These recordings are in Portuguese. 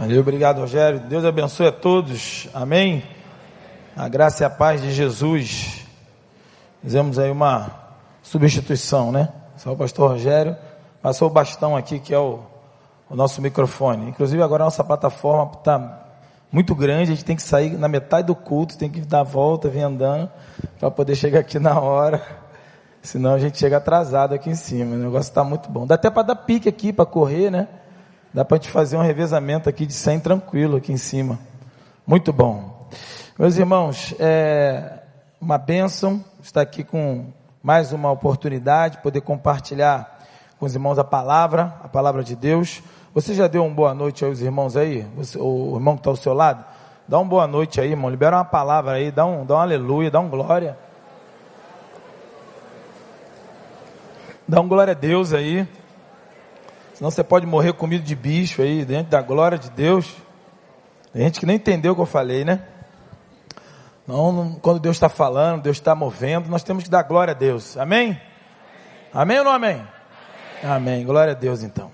Valeu, obrigado, Rogério. Deus abençoe a todos. Amém. A graça e a paz de Jesus. Fizemos aí uma substituição, né? Só o pastor Rogério passou o bastão aqui, que é o, o nosso microfone. Inclusive, agora a nossa plataforma está muito grande, a gente tem que sair na metade do culto, tem que dar a volta, vir andando, para poder chegar aqui na hora. Senão a gente chega atrasado aqui em cima. O negócio está muito bom. Dá até para dar pique aqui, para correr, né? Dá para te fazer um revezamento aqui de 100 tranquilo aqui em cima. Muito bom. Meus irmãos, é uma bênção estar aqui com mais uma oportunidade, poder compartilhar com os irmãos a palavra, a palavra de Deus. Você já deu uma boa noite aos irmãos aí? Você, o irmão que está ao seu lado? Dá uma boa noite aí, irmão. Libera uma palavra aí, dá um, dá um aleluia, dá um glória. Dá um glória a Deus aí. Senão você pode morrer comido de bicho aí, dentro da glória de Deus. Tem gente que nem entendeu o que eu falei, né? Não, não quando Deus está falando, Deus está movendo, nós temos que dar glória a Deus. Amém? Amém ou não amém? Amém. amém. Glória a Deus então.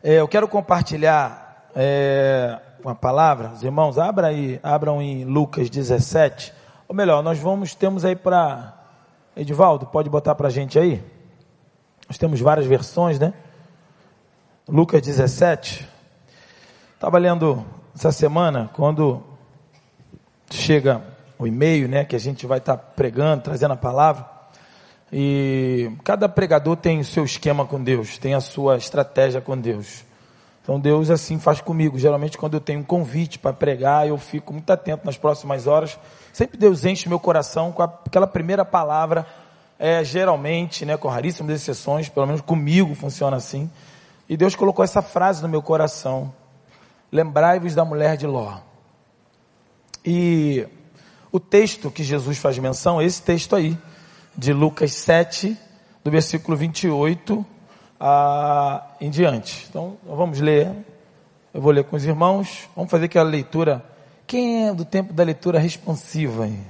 É, eu quero compartilhar é, uma palavra, os irmãos, abra aí, abram em Lucas 17. Ou melhor, nós vamos, temos aí para. Edivaldo, pode botar para a gente aí? Nós temos várias versões, né? Lucas 17. Estava lendo essa semana, quando chega o e-mail, né, que a gente vai estar tá pregando, trazendo a palavra. E cada pregador tem o seu esquema com Deus, tem a sua estratégia com Deus. Então Deus assim faz comigo. Geralmente quando eu tenho um convite para pregar, eu fico muito atento nas próximas horas. Sempre Deus enche meu coração com aquela primeira palavra. É, geralmente, né, com raríssimas exceções, pelo menos comigo funciona assim. E Deus colocou essa frase no meu coração: Lembrai-vos da mulher de Ló. E o texto que Jesus faz menção é esse texto aí, de Lucas 7, do versículo 28 a, em diante. Então, vamos ler. Eu vou ler com os irmãos. Vamos fazer aquela leitura. Quem é do tempo da leitura responsiva? Aí?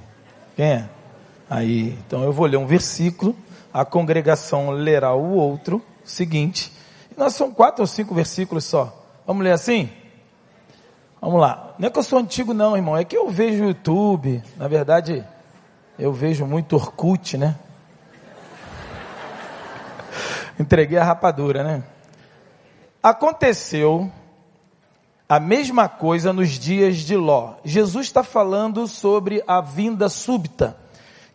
Quem é? Aí, então eu vou ler um versículo, a congregação lerá o outro, o seguinte, nós são quatro ou cinco versículos só. Vamos ler assim? Vamos lá. Não é que eu sou antigo, não, irmão. É que eu vejo YouTube. Na verdade, eu vejo muito Orkut, né? Entreguei a rapadura, né? Aconteceu a mesma coisa nos dias de Ló. Jesus está falando sobre a vinda súbita,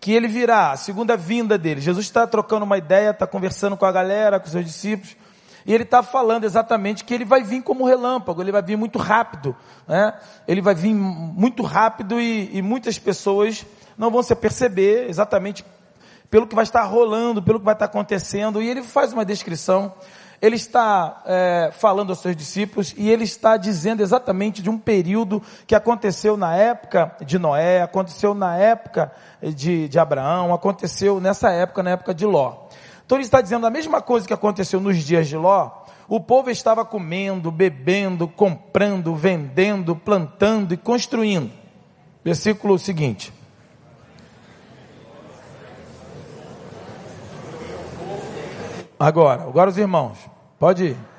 que ele virá, a segunda vinda dele. Jesus está trocando uma ideia, está conversando com a galera, com seus discípulos. E ele está falando exatamente que ele vai vir como relâmpago, ele vai vir muito rápido, né? Ele vai vir muito rápido e, e muitas pessoas não vão se perceber exatamente pelo que vai estar rolando, pelo que vai estar acontecendo. E ele faz uma descrição. Ele está é, falando aos seus discípulos e ele está dizendo exatamente de um período que aconteceu na época de Noé, aconteceu na época de, de Abraão, aconteceu nessa época, na época de Ló. Então ele está dizendo a mesma coisa que aconteceu nos dias de Ló. O povo estava comendo, bebendo, comprando, vendendo, plantando e construindo. Versículo seguinte. Agora, agora os irmãos, pode ir.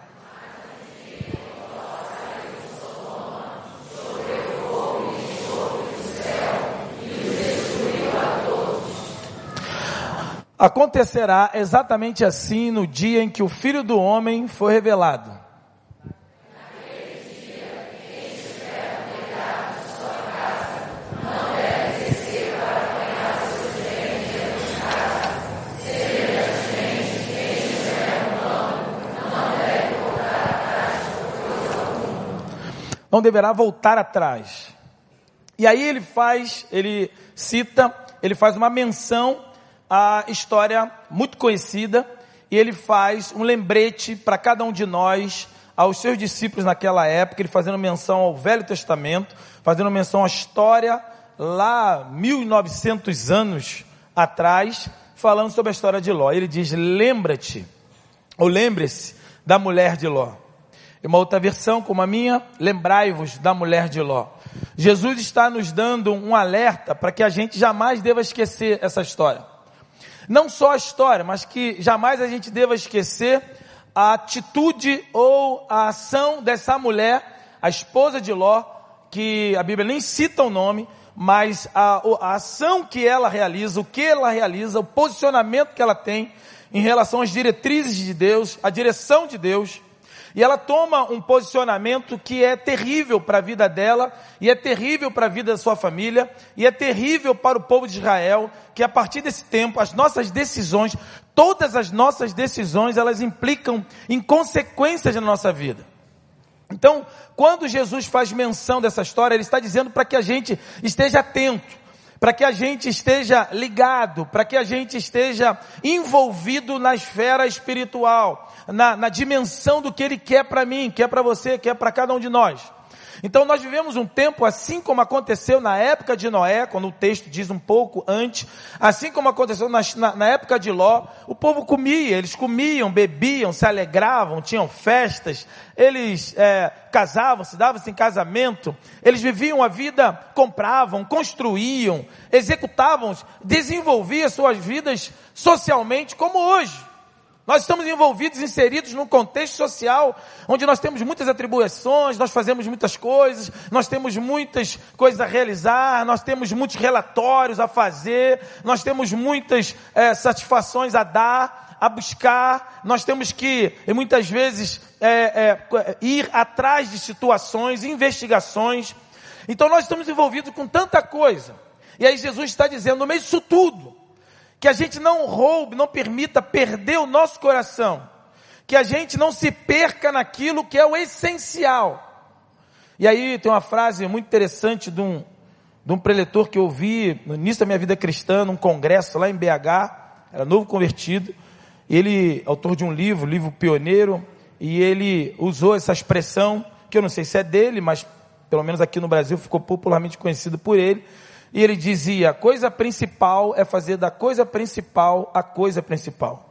Acontecerá exatamente assim no dia em que o Filho do Homem for revelado. não deverá voltar atrás. E aí ele faz, ele cita, ele faz uma menção a história muito conhecida e ele faz um lembrete para cada um de nós, aos seus discípulos naquela época, ele fazendo menção ao Velho Testamento, fazendo menção à história lá 1900 anos atrás, falando sobre a história de Ló. Ele diz: "Lembra-te ou lembre-se da mulher de Ló". E uma outra versão, como a minha, lembrai-vos da mulher de Ló. Jesus está nos dando um alerta para que a gente jamais deva esquecer essa história. Não só a história, mas que jamais a gente deva esquecer a atitude ou a ação dessa mulher a esposa de Ló, que a Bíblia nem cita o nome, mas a, a ação que ela realiza, o que ela realiza, o posicionamento que ela tem em relação às diretrizes de Deus, a direção de Deus, e ela toma um posicionamento que é terrível para a vida dela, e é terrível para a vida da sua família, e é terrível para o povo de Israel, que a partir desse tempo, as nossas decisões, todas as nossas decisões, elas implicam em consequências na nossa vida. Então, quando Jesus faz menção dessa história, ele está dizendo para que a gente esteja atento para que a gente esteja ligado, para que a gente esteja envolvido na esfera espiritual, na, na dimensão do que Ele quer para mim, quer para você, quer para cada um de nós. Então nós vivemos um tempo assim como aconteceu na época de Noé, quando o texto diz um pouco antes, assim como aconteceu na, na, na época de Ló, o povo comia, eles comiam, bebiam, se alegravam, tinham festas, eles é, casavam, se davam-se em casamento, eles viviam a vida, compravam, construíam, executavam, desenvolviam suas vidas socialmente como hoje. Nós estamos envolvidos, inseridos num contexto social onde nós temos muitas atribuições, nós fazemos muitas coisas, nós temos muitas coisas a realizar, nós temos muitos relatórios a fazer, nós temos muitas é, satisfações a dar, a buscar, nós temos que, muitas vezes, é, é, ir atrás de situações, investigações. Então nós estamos envolvidos com tanta coisa. E aí Jesus está dizendo, no meio disso tudo, que a gente não roube, não permita perder o nosso coração, que a gente não se perca naquilo que é o essencial. E aí tem uma frase muito interessante de um, de um preletor que eu vi no início da minha vida cristã, num congresso lá em BH, era novo convertido, ele, autor de um livro, livro pioneiro, e ele usou essa expressão, que eu não sei se é dele, mas pelo menos aqui no Brasil ficou popularmente conhecido por ele, e ele dizia: a coisa principal é fazer da coisa principal a coisa principal.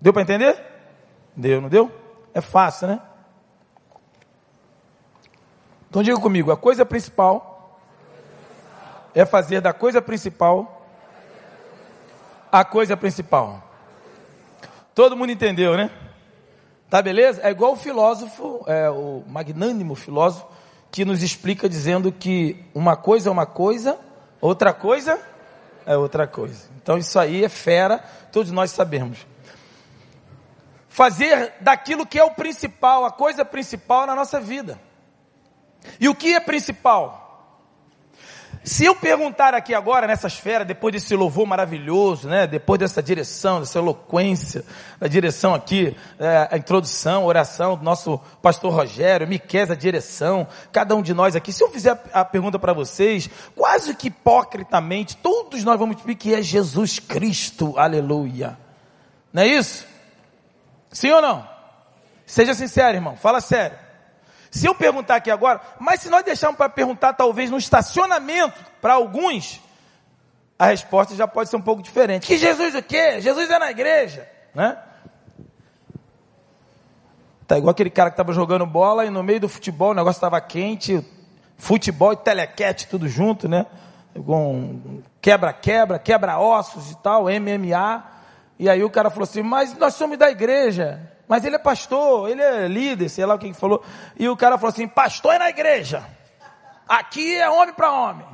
Deu para entender? Deu, não deu? É fácil, né? Então diga comigo: a coisa principal é fazer da coisa principal a coisa principal. Todo mundo entendeu, né? Tá beleza? É igual o filósofo, é, o magnânimo filósofo que nos explica dizendo que uma coisa é uma coisa, outra coisa é outra coisa. Então isso aí é fera, todos nós sabemos. Fazer daquilo que é o principal, a coisa principal na nossa vida. E o que é principal? Se eu perguntar aqui agora, nessa esfera, depois desse louvor maravilhoso, né, depois dessa direção, dessa eloquência, da direção aqui, é, a introdução, a oração do nosso pastor Rogério, Miquel, a direção, cada um de nós aqui, se eu fizer a, pergunta para vocês, quase que hipocritamente, todos nós vamos dizer que é Jesus Cristo, aleluia. Não é isso? Sim ou não? Seja sincero, irmão, fala sério. Se eu perguntar aqui agora, mas se nós deixarmos para perguntar talvez no estacionamento para alguns, a resposta já pode ser um pouco diferente. Que Jesus o quê? Jesus é na igreja, né? Tá igual aquele cara que estava jogando bola e no meio do futebol o negócio estava quente, futebol e telequete tudo junto, né? Com quebra-quebra, quebra-ossos e tal, MMA. E aí o cara falou assim, mas nós somos da igreja. Mas ele é pastor, ele é líder, sei lá o que falou. E o cara falou assim: pastor é na igreja. Aqui é homem para homem.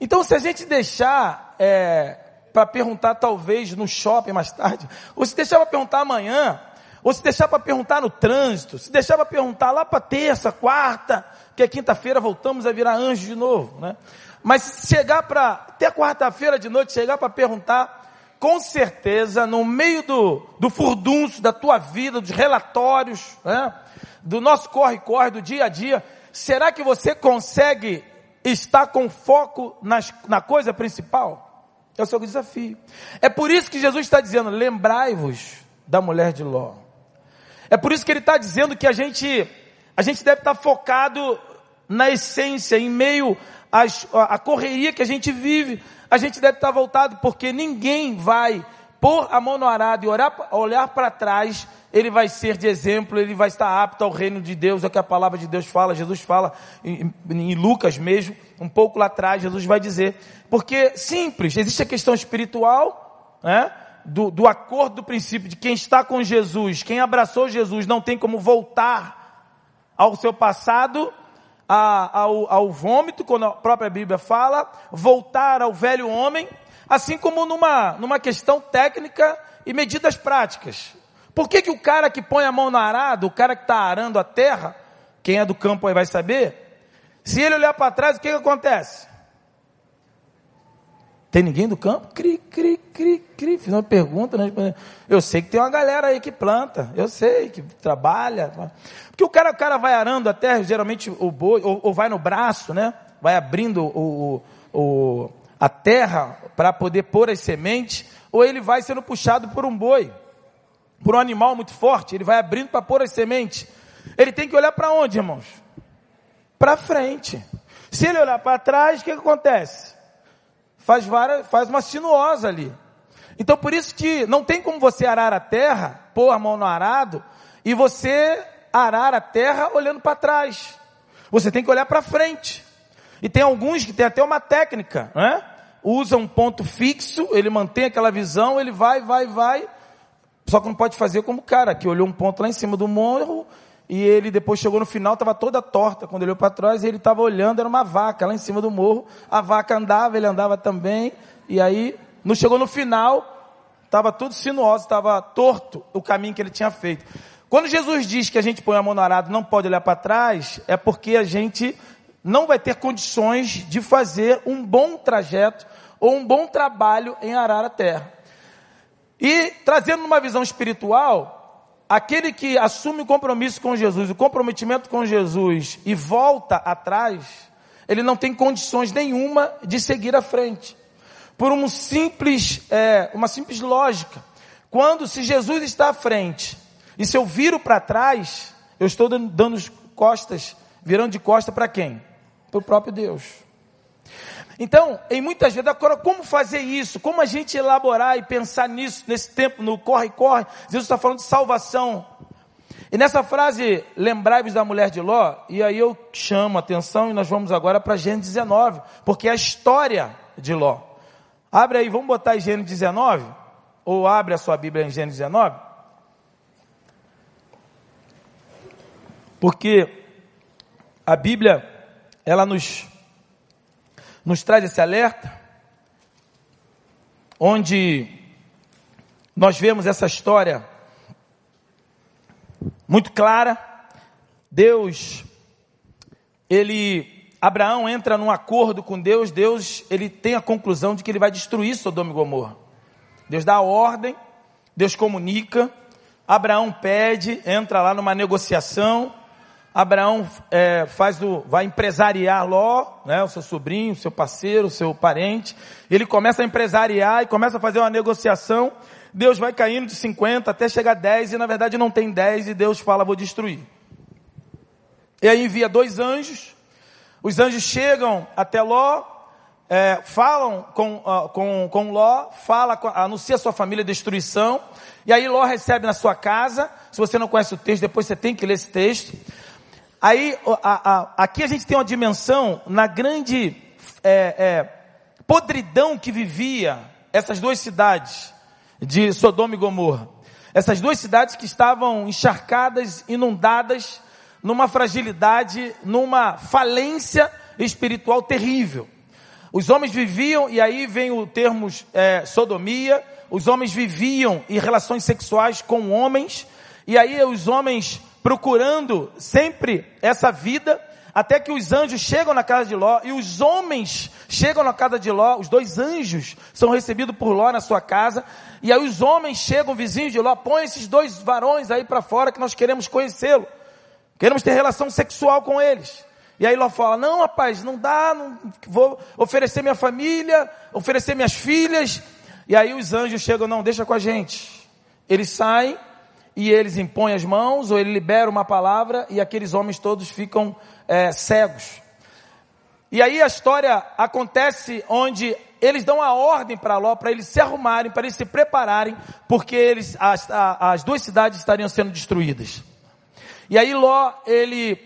Então, se a gente deixar é, para perguntar, talvez no shopping mais tarde, ou se deixar para perguntar amanhã, ou se deixar para perguntar no trânsito, se deixar para perguntar lá para terça, quarta, que é quinta-feira voltamos a virar anjo de novo, né? Mas chegar para, até quarta-feira de noite, chegar para perguntar, com certeza, no meio do, do furdunço da tua vida, dos relatórios, né? do nosso corre-corre, do dia a dia, será que você consegue estar com foco nas, na coisa principal? É o seu desafio. É por isso que Jesus está dizendo: lembrai-vos da mulher de Ló. É por isso que ele está dizendo que a gente, a gente deve estar focado na essência, em meio à correria que a gente vive a gente deve estar voltado, porque ninguém vai pôr a mão no arado e olhar, olhar para trás, ele vai ser de exemplo, ele vai estar apto ao reino de Deus, é o que a palavra de Deus fala, Jesus fala em, em Lucas mesmo, um pouco lá atrás, Jesus vai dizer, porque simples, existe a questão espiritual, né? Do, do acordo do princípio de quem está com Jesus, quem abraçou Jesus, não tem como voltar ao seu passado, a, ao, ao vômito, quando a própria Bíblia fala, voltar ao velho homem, assim como numa, numa questão técnica e medidas práticas. Por que, que o cara que põe a mão no arado, o cara que está arando a terra, quem é do campo aí vai saber, se ele olhar para trás, o que, que acontece? Tem ninguém do campo? Cri, cri, cri, cri. Fiz uma pergunta, né? Eu sei que tem uma galera aí que planta, eu sei, que trabalha. Porque o cara, o cara vai arando a terra, geralmente o boi, ou, ou vai no braço, né? Vai abrindo o, o a terra para poder pôr as sementes, ou ele vai sendo puxado por um boi, por um animal muito forte, ele vai abrindo para pôr as sementes. Ele tem que olhar para onde, irmãos? Para frente. Se ele olhar para trás, o que, que acontece? Faz, várias, faz uma sinuosa ali. Então por isso que não tem como você arar a terra, pôr a mão no arado, e você arar a terra olhando para trás. Você tem que olhar para frente. E tem alguns que tem até uma técnica, né? Usa um ponto fixo, ele mantém aquela visão, ele vai, vai, vai. Só que não pode fazer como o cara que olhou um ponto lá em cima do morro e ele depois chegou no final, estava toda torta. Quando ele olhou para trás, ele estava olhando, era uma vaca lá em cima do morro. A vaca andava, ele andava também. E aí, não chegou no final, estava tudo sinuoso, estava torto o caminho que ele tinha feito. Quando Jesus diz que a gente põe a mão no arado não pode olhar para trás, é porque a gente não vai ter condições de fazer um bom trajeto ou um bom trabalho em arar a terra. E trazendo uma visão espiritual, aquele que assume o compromisso com Jesus, o comprometimento com Jesus e volta atrás, ele não tem condições nenhuma de seguir à frente. Por um simples, é, uma simples lógica. Quando se Jesus está à frente e se eu viro para trás, eu estou dando costas, virando de costa para quem? Para o próprio Deus. Então, em muitas vezes, agora como fazer isso? Como a gente elaborar e pensar nisso, nesse tempo, no corre-corre? Jesus está falando de salvação. E nessa frase, lembrai-vos da mulher de Ló, e aí eu chamo a atenção e nós vamos agora para Gênesis 19, porque é a história de Ló. Abre aí, vamos botar em Gênesis 19, ou abre a sua Bíblia em Gênesis 19. Porque a Bíblia, ela nos nos traz esse alerta, onde nós vemos essa história muito clara. Deus, ele, Abraão entra num acordo com Deus, Deus, ele tem a conclusão de que ele vai destruir Sodoma e Gomorra. Deus dá a ordem, Deus comunica, Abraão pede, entra lá numa negociação, Abraão é, faz do, vai empresariar Ló, né, o seu sobrinho, o seu parceiro, o seu parente. Ele começa a empresariar e começa a fazer uma negociação. Deus vai caindo de 50 até chegar a 10 e na verdade não tem 10 e Deus fala, vou destruir. E aí envia dois anjos. Os anjos chegam até Ló, é, falam com, com, com Ló, fala, anuncia a sua família destruição. E aí Ló recebe na sua casa. Se você não conhece o texto, depois você tem que ler esse texto. Aí, a, a, aqui a gente tem uma dimensão na grande é, é, podridão que vivia essas duas cidades de Sodoma e Gomorra. Essas duas cidades que estavam encharcadas, inundadas, numa fragilidade, numa falência espiritual terrível. Os homens viviam, e aí vem o termo é, sodomia, os homens viviam em relações sexuais com homens, e aí os homens procurando sempre essa vida, até que os anjos chegam na casa de Ló e os homens chegam na casa de Ló, os dois anjos são recebidos por Ló na sua casa, e aí os homens chegam, vizinhos de Ló, põe esses dois varões aí para fora que nós queremos conhecê-lo, queremos ter relação sexual com eles. E aí Ló fala: Não, rapaz, não dá, não vou oferecer minha família, oferecer minhas filhas. E aí os anjos chegam: Não, deixa com a gente. Eles saem e eles impõem as mãos, ou ele libera uma palavra, e aqueles homens todos ficam é, cegos. E aí a história acontece onde eles dão a ordem para Ló, para eles se arrumarem, para eles se prepararem, porque eles, as, as duas cidades estariam sendo destruídas. E aí Ló, ele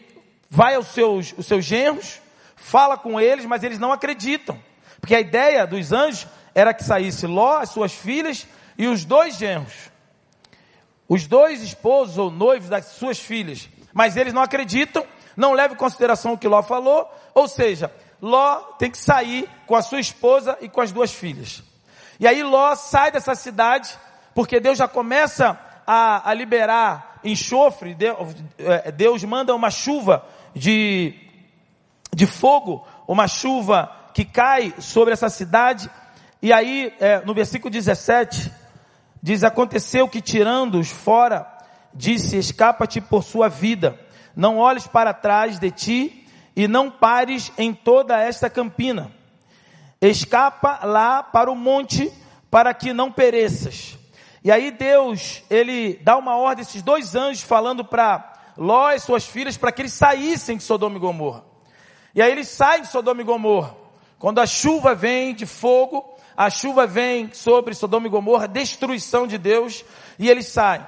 vai aos seus, os seus genros, fala com eles, mas eles não acreditam. Porque a ideia dos anjos era que saísse Ló, as suas filhas e os dois genros. Os dois esposos ou noivos das suas filhas. Mas eles não acreditam, não levam em consideração o que Ló falou, ou seja, Ló tem que sair com a sua esposa e com as duas filhas. E aí Ló sai dessa cidade, porque Deus já começa a, a liberar enxofre, é, Deus manda uma chuva de, de fogo, uma chuva que cai sobre essa cidade, e aí é, no versículo 17, diz, aconteceu que tirando-os fora, disse, escapa-te por sua vida, não olhes para trás de ti, e não pares em toda esta campina. Escapa lá para o monte, para que não pereças. E aí Deus, ele dá uma ordem, esses dois anjos falando para Ló e suas filhas, para que eles saíssem de Sodoma e Gomorra. E aí eles saem de Sodoma e Gomorra. Quando a chuva vem de fogo, a chuva vem sobre Sodoma e Gomorra, destruição de Deus, e eles saem.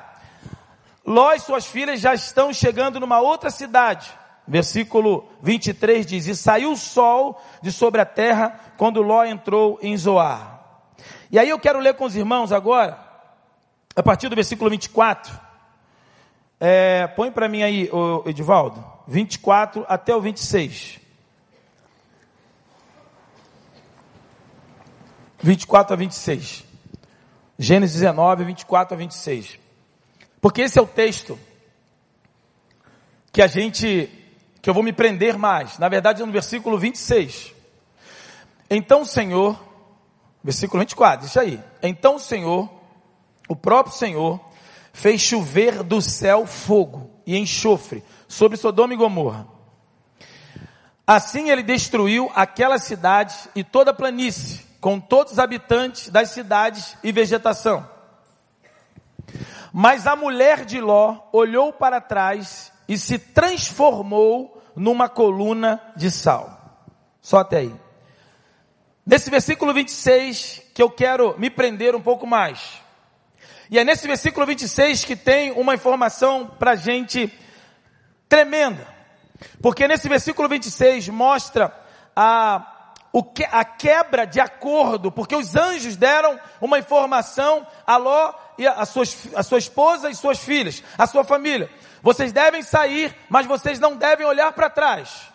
Ló e suas filhas já estão chegando numa outra cidade. Versículo 23 diz: E saiu o sol de sobre a terra quando Ló entrou em Zoar. E aí eu quero ler com os irmãos agora, a partir do versículo 24. É, põe para mim aí, Edivaldo, 24 até o 26. 24 a 26. Gênesis 19, 24 a 26. Porque esse é o texto que a gente, que eu vou me prender mais. Na verdade, é no versículo 26. Então o Senhor Versículo 24, isso aí. Então o Senhor, o próprio Senhor, fez chover do céu fogo e enxofre sobre Sodoma e Gomorra. Assim ele destruiu aquela cidade e toda a planície, com todos os habitantes das cidades e vegetação. Mas a mulher de Ló olhou para trás e se transformou numa coluna de sal. Só até aí. Nesse versículo 26 que eu quero me prender um pouco mais. E é nesse versículo 26 que tem uma informação para gente tremenda. Porque nesse versículo 26 mostra a, que, a quebra de acordo, porque os anjos deram uma informação a Ló e a, a, suas, a sua esposa e suas filhas, a sua família. Vocês devem sair, mas vocês não devem olhar para trás.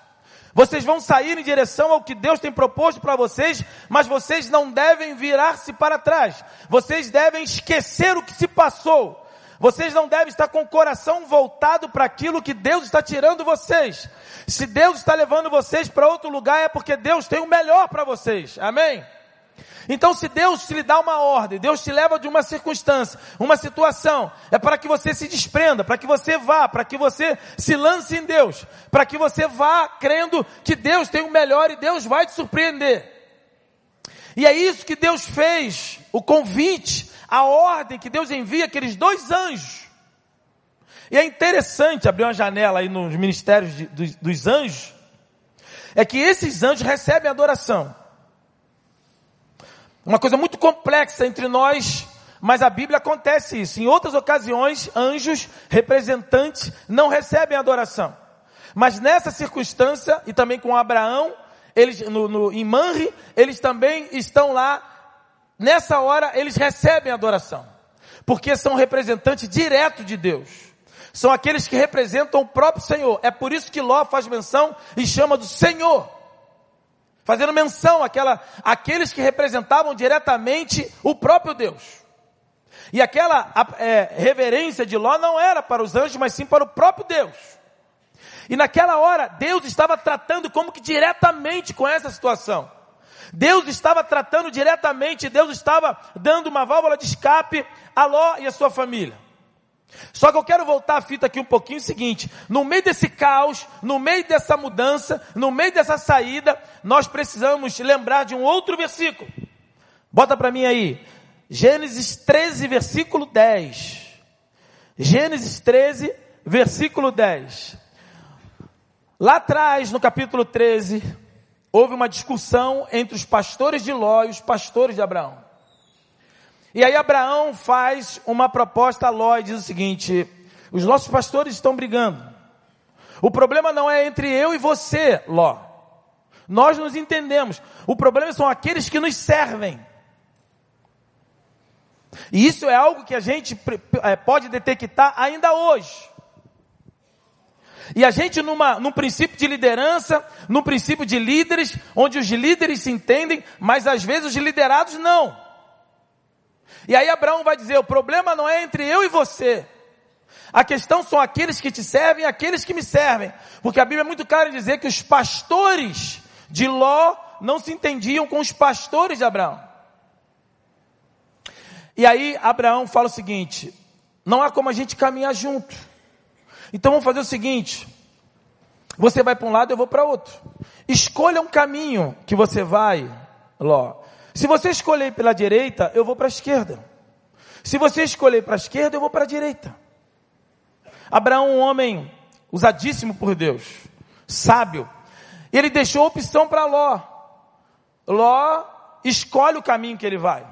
Vocês vão sair em direção ao que Deus tem proposto para vocês, mas vocês não devem virar-se para trás. Vocês devem esquecer o que se passou. Vocês não devem estar com o coração voltado para aquilo que Deus está tirando vocês. Se Deus está levando vocês para outro lugar, é porque Deus tem o melhor para vocês. Amém? Então, se Deus te dá uma ordem, Deus te leva de uma circunstância, uma situação, é para que você se desprenda, para que você vá, para que você se lance em Deus, para que você vá crendo que Deus tem o melhor e Deus vai te surpreender. E é isso que Deus fez, o convite, a ordem que Deus envia aqueles dois anjos. E é interessante abrir uma janela aí nos ministérios de, dos, dos anjos, é que esses anjos recebem adoração. Uma coisa muito complexa entre nós, mas a Bíblia acontece isso. Em outras ocasiões, anjos, representantes, não recebem adoração. Mas nessa circunstância, e também com Abraão, eles, no, no, em Manre, eles também estão lá, nessa hora, eles recebem adoração. Porque são representantes direto de Deus. São aqueles que representam o próprio Senhor. É por isso que Ló faz menção e chama do Senhor fazendo menção àquela, àqueles que representavam diretamente o próprio Deus. E aquela é, reverência de Ló não era para os anjos, mas sim para o próprio Deus. E naquela hora, Deus estava tratando como que diretamente com essa situação. Deus estava tratando diretamente, Deus estava dando uma válvula de escape a Ló e a sua família. Só que eu quero voltar a fita aqui um pouquinho o seguinte, no meio desse caos, no meio dessa mudança, no meio dessa saída, nós precisamos lembrar de um outro versículo. Bota para mim aí. Gênesis 13, versículo 10. Gênesis 13, versículo 10. Lá atrás, no capítulo 13, houve uma discussão entre os pastores de Ló e os pastores de Abraão. E aí Abraão faz uma proposta a Ló e diz o seguinte: os nossos pastores estão brigando. O problema não é entre eu e você, Ló. Nós nos entendemos. O problema são aqueles que nos servem. E isso é algo que a gente é, pode detectar ainda hoje. E a gente numa, num princípio de liderança, num princípio de líderes, onde os líderes se entendem, mas às vezes os liderados não. E aí Abraão vai dizer: o problema não é entre eu e você. A questão são aqueles que te servem e aqueles que me servem. Porque a Bíblia é muito clara em dizer que os pastores de Ló não se entendiam com os pastores de Abraão. E aí Abraão fala o seguinte: não há como a gente caminhar junto. Então vamos fazer o seguinte: você vai para um lado, eu vou para outro. Escolha um caminho que você vai, Ló. Se você escolher pela direita, eu vou para a esquerda. Se você escolher para a esquerda, eu vou para a direita. Abraão, um homem usadíssimo por Deus, sábio, ele deixou opção para Ló. Ló escolhe o caminho que ele vai.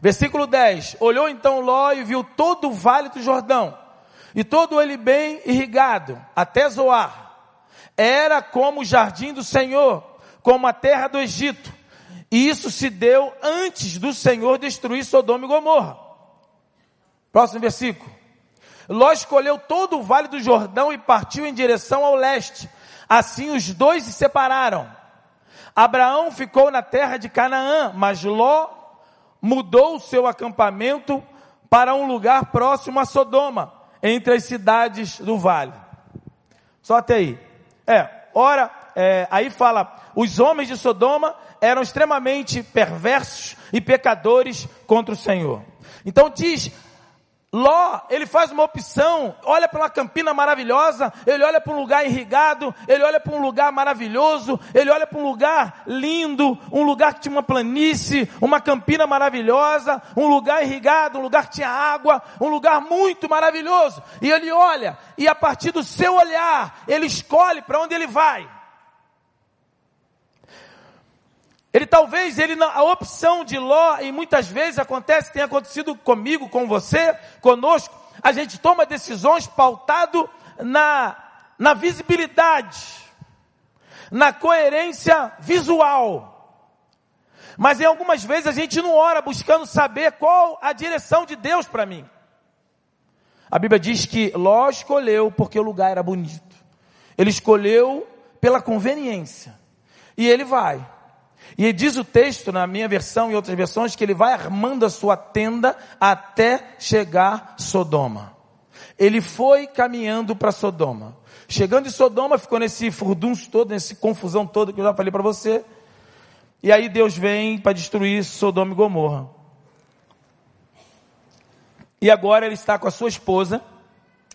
Versículo 10: Olhou então Ló e viu todo o vale do Jordão, e todo ele bem irrigado, até Zoar. Era como o jardim do Senhor, como a terra do Egito. E isso se deu antes do Senhor destruir Sodoma e Gomorra. Próximo versículo. Ló escolheu todo o vale do Jordão e partiu em direção ao leste. Assim os dois se separaram. Abraão ficou na terra de Canaã, mas Ló mudou o seu acampamento para um lugar próximo a Sodoma, entre as cidades do vale. Só até aí. É, ora, é, aí fala, os homens de Sodoma eram extremamente perversos e pecadores contra o Senhor. Então diz, Ló, ele faz uma opção, olha para uma campina maravilhosa, ele olha para um lugar irrigado, ele olha para um lugar maravilhoso, ele olha para um lugar lindo, um lugar que tinha uma planície, uma campina maravilhosa, um lugar irrigado, um lugar que tinha água, um lugar muito maravilhoso. E ele olha, e a partir do seu olhar, ele escolhe para onde ele vai. Ele talvez, ele a opção de Ló, e muitas vezes acontece, tem acontecido comigo, com você, conosco, a gente toma decisões pautado na, na visibilidade, na coerência visual. Mas em algumas vezes a gente não ora buscando saber qual a direção de Deus para mim. A Bíblia diz que Ló escolheu porque o lugar era bonito. Ele escolheu pela conveniência. E ele vai. E diz o texto, na minha versão e outras versões, que ele vai armando a sua tenda até chegar Sodoma. Ele foi caminhando para Sodoma. Chegando em Sodoma, ficou nesse furdunço todo, nessa confusão toda que eu já falei para você. E aí Deus vem para destruir Sodoma e Gomorra. E agora ele está com a sua esposa,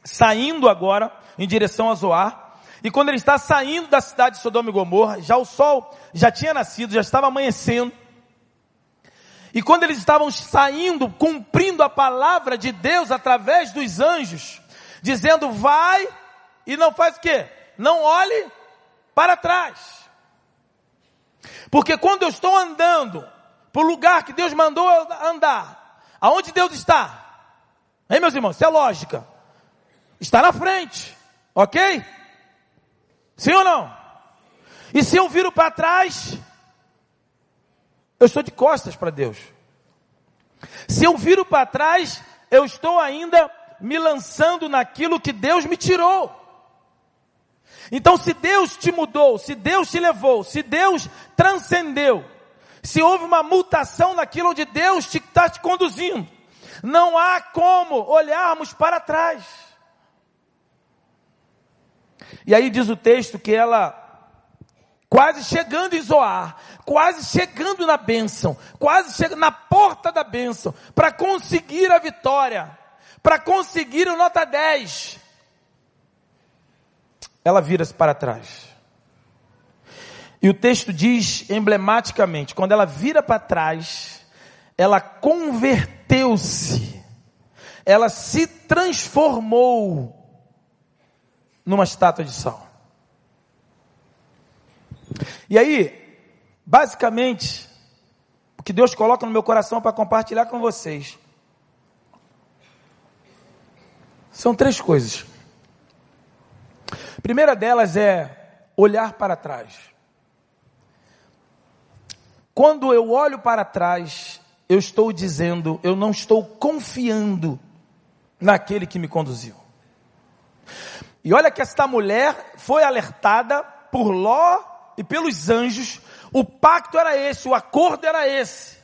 saindo agora em direção a Zoar. E quando ele está saindo da cidade de Sodoma e Gomorra, já o sol já tinha nascido, já estava amanhecendo. E quando eles estavam saindo, cumprindo a palavra de Deus através dos anjos, dizendo: vai e não faz o quê? Não olhe para trás. Porque quando eu estou andando para o lugar que Deus mandou eu andar, aonde Deus está? Hein, meus irmãos? Isso é lógica. Está na frente, ok? Sim ou não? E se eu viro para trás, eu estou de costas para Deus. Se eu viro para trás, eu estou ainda me lançando naquilo que Deus me tirou. Então, se Deus te mudou, se Deus te levou, se Deus transcendeu, se houve uma mutação naquilo onde Deus está te, tá te conduzindo, não há como olharmos para trás. E aí diz o texto que ela, quase chegando em Zoar, quase chegando na bênção, quase chegando na porta da bênção, para conseguir a vitória, para conseguir o nota 10, ela vira-se para trás. E o texto diz emblematicamente: quando ela vira para trás, ela converteu-se, ela se transformou numa estátua de sal. E aí, basicamente, o que Deus coloca no meu coração para compartilhar com vocês são três coisas. A primeira delas é olhar para trás. Quando eu olho para trás, eu estou dizendo, eu não estou confiando naquele que me conduziu. E olha que esta mulher foi alertada por Ló e pelos anjos. O pacto era esse, o acordo era esse.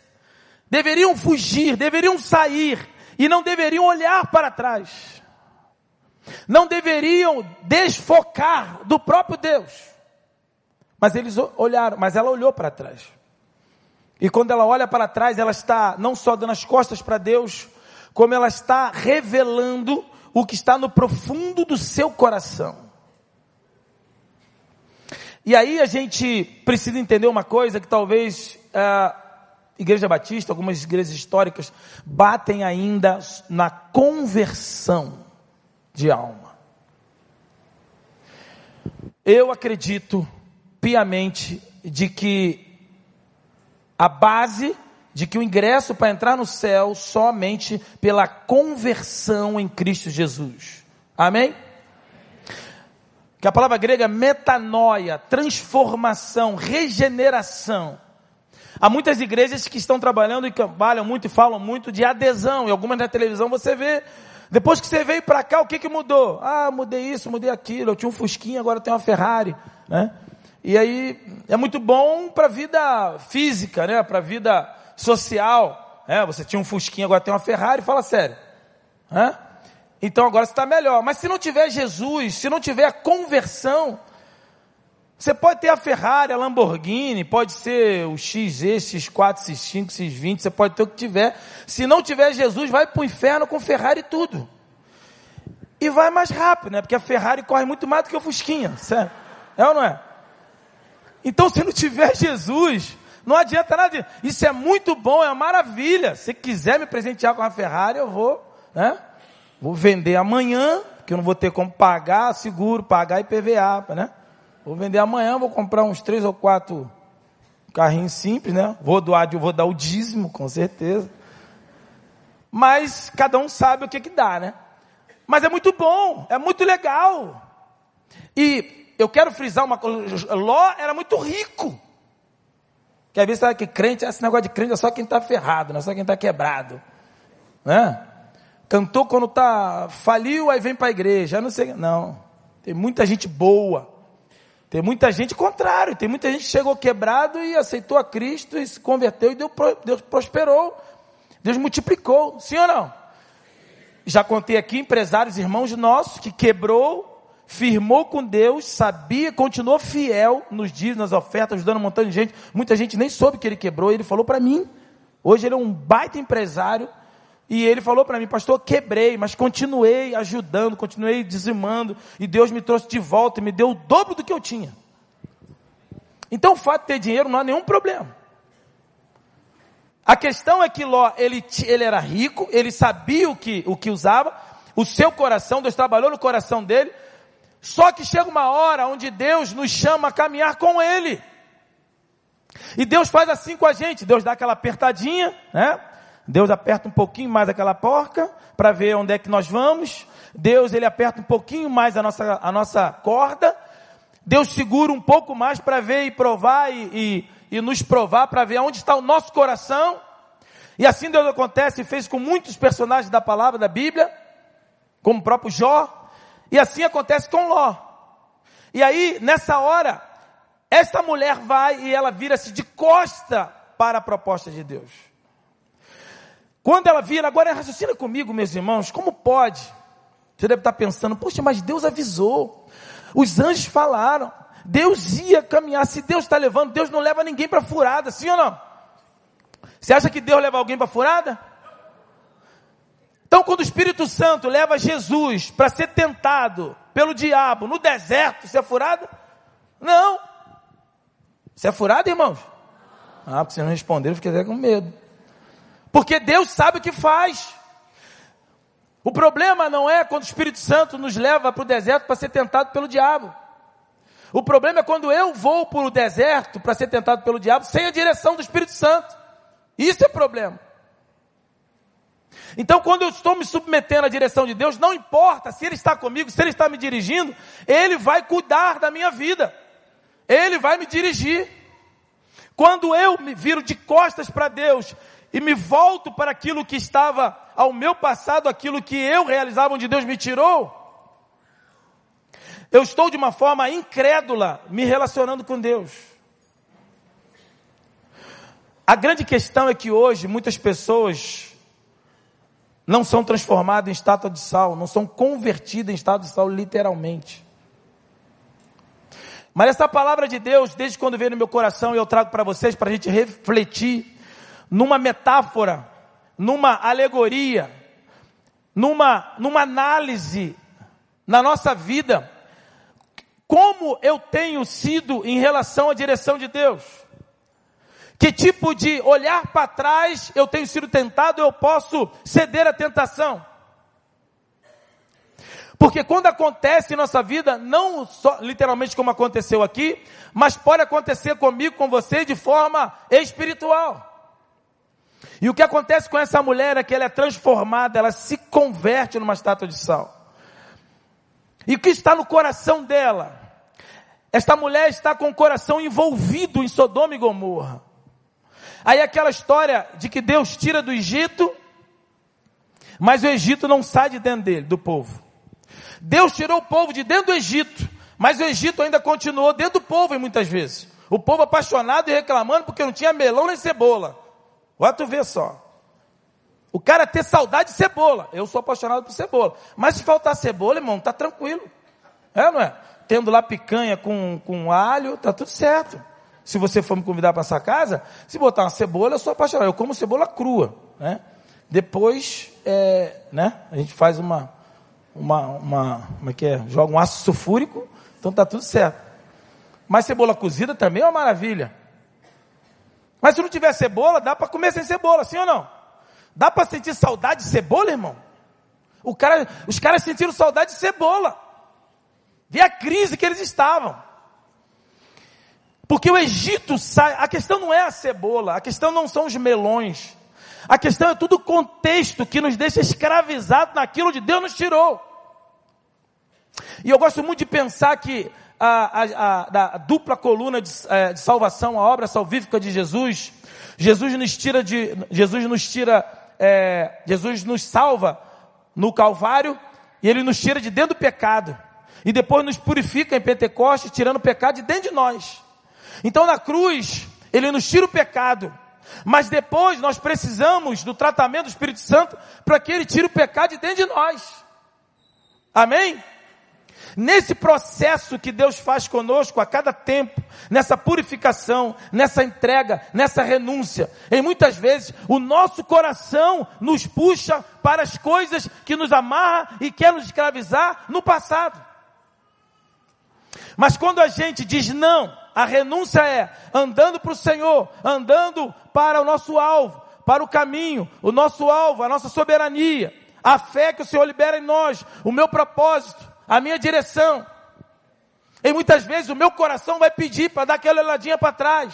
Deveriam fugir, deveriam sair e não deveriam olhar para trás. Não deveriam desfocar do próprio Deus. Mas eles olharam, mas ela olhou para trás. E quando ela olha para trás, ela está não só dando as costas para Deus, como ela está revelando o que está no profundo do seu coração. E aí a gente precisa entender uma coisa que talvez a Igreja Batista, algumas igrejas históricas, batem ainda na conversão de alma. Eu acredito piamente de que a base de que o ingresso para entrar no céu somente pela conversão em Cristo Jesus. Amém? Que a palavra grega metanoia, transformação, regeneração. Há muitas igrejas que estão trabalhando e trabalham muito e falam muito de adesão. E algumas na televisão você vê. Depois que você veio para cá, o que, que mudou? Ah, mudei isso, mudei aquilo. Eu tinha um Fusquinha, agora tenho uma Ferrari. Né? E aí é muito bom para a vida física, né? para a vida social. É, você tinha um Fusquinha, agora tem uma Ferrari, fala sério. É? Então agora você está melhor. Mas se não tiver Jesus, se não tiver a conversão, você pode ter a Ferrari, a Lamborghini, pode ser o XZ, X4, X5, X20, você pode ter o que tiver. Se não tiver Jesus, vai para o inferno com Ferrari e tudo. E vai mais rápido, né? Porque a Ferrari corre muito mais do que o Fusquinha, sério. É ou não é? Então, se não tiver Jesus, não adianta nada. Isso é muito bom, é uma maravilha. Se quiser me presentear com uma Ferrari, eu vou, né? Vou vender amanhã, porque eu não vou ter como pagar seguro, pagar IPVA, né? Vou vender amanhã, vou comprar uns três ou quatro carrinhos simples, né? Vou doar, vou dar o dízimo, com certeza. Mas cada um sabe o que que dá, né? Mas é muito bom, é muito legal. E eu quero frisar uma coisa, Ló era muito rico. Que às vezes que crente, esse negócio de crente é só quem está ferrado, não é só quem está quebrado. Né? Cantou quando tá faliu, aí vem para a igreja. Não sei, não. Tem muita gente boa. Tem muita gente contrário. Tem muita gente que chegou quebrado e aceitou a Cristo e se converteu e Deus prosperou. Deus multiplicou. Sim ou não? Já contei aqui empresários, irmãos nossos, que quebrou firmou com Deus, sabia, continuou fiel nos dias, nas ofertas, ajudando um montão de gente. Muita gente nem soube que ele quebrou, ele falou para mim. Hoje ele é um baita empresário. E ele falou para mim, pastor, quebrei, mas continuei ajudando, continuei dizimando, e Deus me trouxe de volta e me deu o dobro do que eu tinha. Então o fato de ter dinheiro não há nenhum problema. A questão é que Ló, ele, ele era rico, ele sabia o que, o que usava, o seu coração, Deus trabalhou no coração dele, só que chega uma hora onde Deus nos chama a caminhar com Ele. E Deus faz assim com a gente. Deus dá aquela apertadinha, né? Deus aperta um pouquinho mais aquela porca para ver onde é que nós vamos. Deus ele aperta um pouquinho mais a nossa, a nossa corda. Deus segura um pouco mais para ver e provar e, e, e nos provar para ver onde está o nosso coração. E assim Deus acontece e fez com muitos personagens da palavra da Bíblia, como o próprio Jó, e assim acontece com Ló. E aí, nessa hora, esta mulher vai e ela vira-se de costa para a proposta de Deus. Quando ela vira, agora raciocina comigo, meus irmãos, como pode? Você deve estar pensando, poxa, mas Deus avisou. Os anjos falaram. Deus ia caminhar. Se Deus está levando, Deus não leva ninguém para furada, sim ou não? Você acha que Deus leva alguém para furada? Então, quando o Espírito Santo leva Jesus para ser tentado pelo diabo no deserto, você é furado? Não. Você é furado, irmãos? Ah, porque vocês não responderam, eu fiquei até com medo. Porque Deus sabe o que faz. O problema não é quando o Espírito Santo nos leva para o deserto para ser tentado pelo diabo. O problema é quando eu vou para o deserto para ser tentado pelo diabo sem a direção do Espírito Santo. Isso é problema. Então, quando eu estou me submetendo à direção de Deus, não importa se Ele está comigo, se Ele está me dirigindo, Ele vai cuidar da minha vida. Ele vai me dirigir. Quando eu me viro de costas para Deus e me volto para aquilo que estava ao meu passado, aquilo que eu realizava onde Deus me tirou, eu estou de uma forma incrédula me relacionando com Deus. A grande questão é que hoje muitas pessoas não são transformadas em estátua de sal, não são convertidas em estátua de sal literalmente. Mas essa palavra de Deus, desde quando veio no meu coração, eu trago para vocês para a gente refletir numa metáfora, numa alegoria, numa, numa análise na nossa vida, como eu tenho sido em relação à direção de Deus. Que tipo de olhar para trás eu tenho sido tentado, eu posso ceder à tentação. Porque quando acontece em nossa vida, não só literalmente como aconteceu aqui, mas pode acontecer comigo, com você, de forma espiritual. E o que acontece com essa mulher é que ela é transformada, ela se converte numa estátua de sal. E o que está no coração dela? Esta mulher está com o coração envolvido em Sodoma e Gomorra. Aí aquela história de que Deus tira do Egito, mas o Egito não sai de dentro dele, do povo. Deus tirou o povo de dentro do Egito, mas o Egito ainda continuou dentro do povo muitas vezes. O povo apaixonado e reclamando porque não tinha melão nem cebola. Olha tu vê só. O cara ter saudade de cebola. Eu sou apaixonado por cebola. Mas se faltar cebola, irmão, tá tranquilo. É, não é? Tendo lá picanha com, com alho, tá tudo certo. Se você for me convidar para essa casa, se botar uma cebola, eu sou apaixonado. Eu como cebola crua, né? Depois, é, né? A gente faz uma, uma, uma, como é que é? Joga um ácido sulfúrico, então tá tudo certo. Mas cebola cozida também é uma maravilha. Mas se não tiver cebola, dá para comer sem cebola, sim ou não? Dá para sentir saudade de cebola, irmão? O cara, os caras sentiram saudade de cebola. Vê a crise que eles estavam. Porque o Egito sai, a questão não é a cebola, a questão não são os melões. A questão é tudo o contexto que nos deixa escravizados naquilo de Deus nos tirou. E eu gosto muito de pensar que a, a, a dupla coluna de, é, de, salvação, a obra salvífica de Jesus, Jesus nos tira de, Jesus nos tira, é, Jesus nos salva no Calvário e Ele nos tira de dentro do pecado. E depois nos purifica em Pentecostes, tirando o pecado de dentro de nós. Então na cruz, Ele nos tira o pecado. Mas depois nós precisamos do tratamento do Espírito Santo para que Ele tire o pecado de dentro de nós. Amém? Nesse processo que Deus faz conosco a cada tempo, nessa purificação, nessa entrega, nessa renúncia, em muitas vezes o nosso coração nos puxa para as coisas que nos amarra e quer nos escravizar no passado. Mas quando a gente diz não, a renúncia é andando para o Senhor, andando para o nosso alvo, para o caminho, o nosso alvo, a nossa soberania, a fé que o Senhor libera em nós, o meu propósito, a minha direção. E muitas vezes o meu coração vai pedir para dar aquela olhadinha para trás.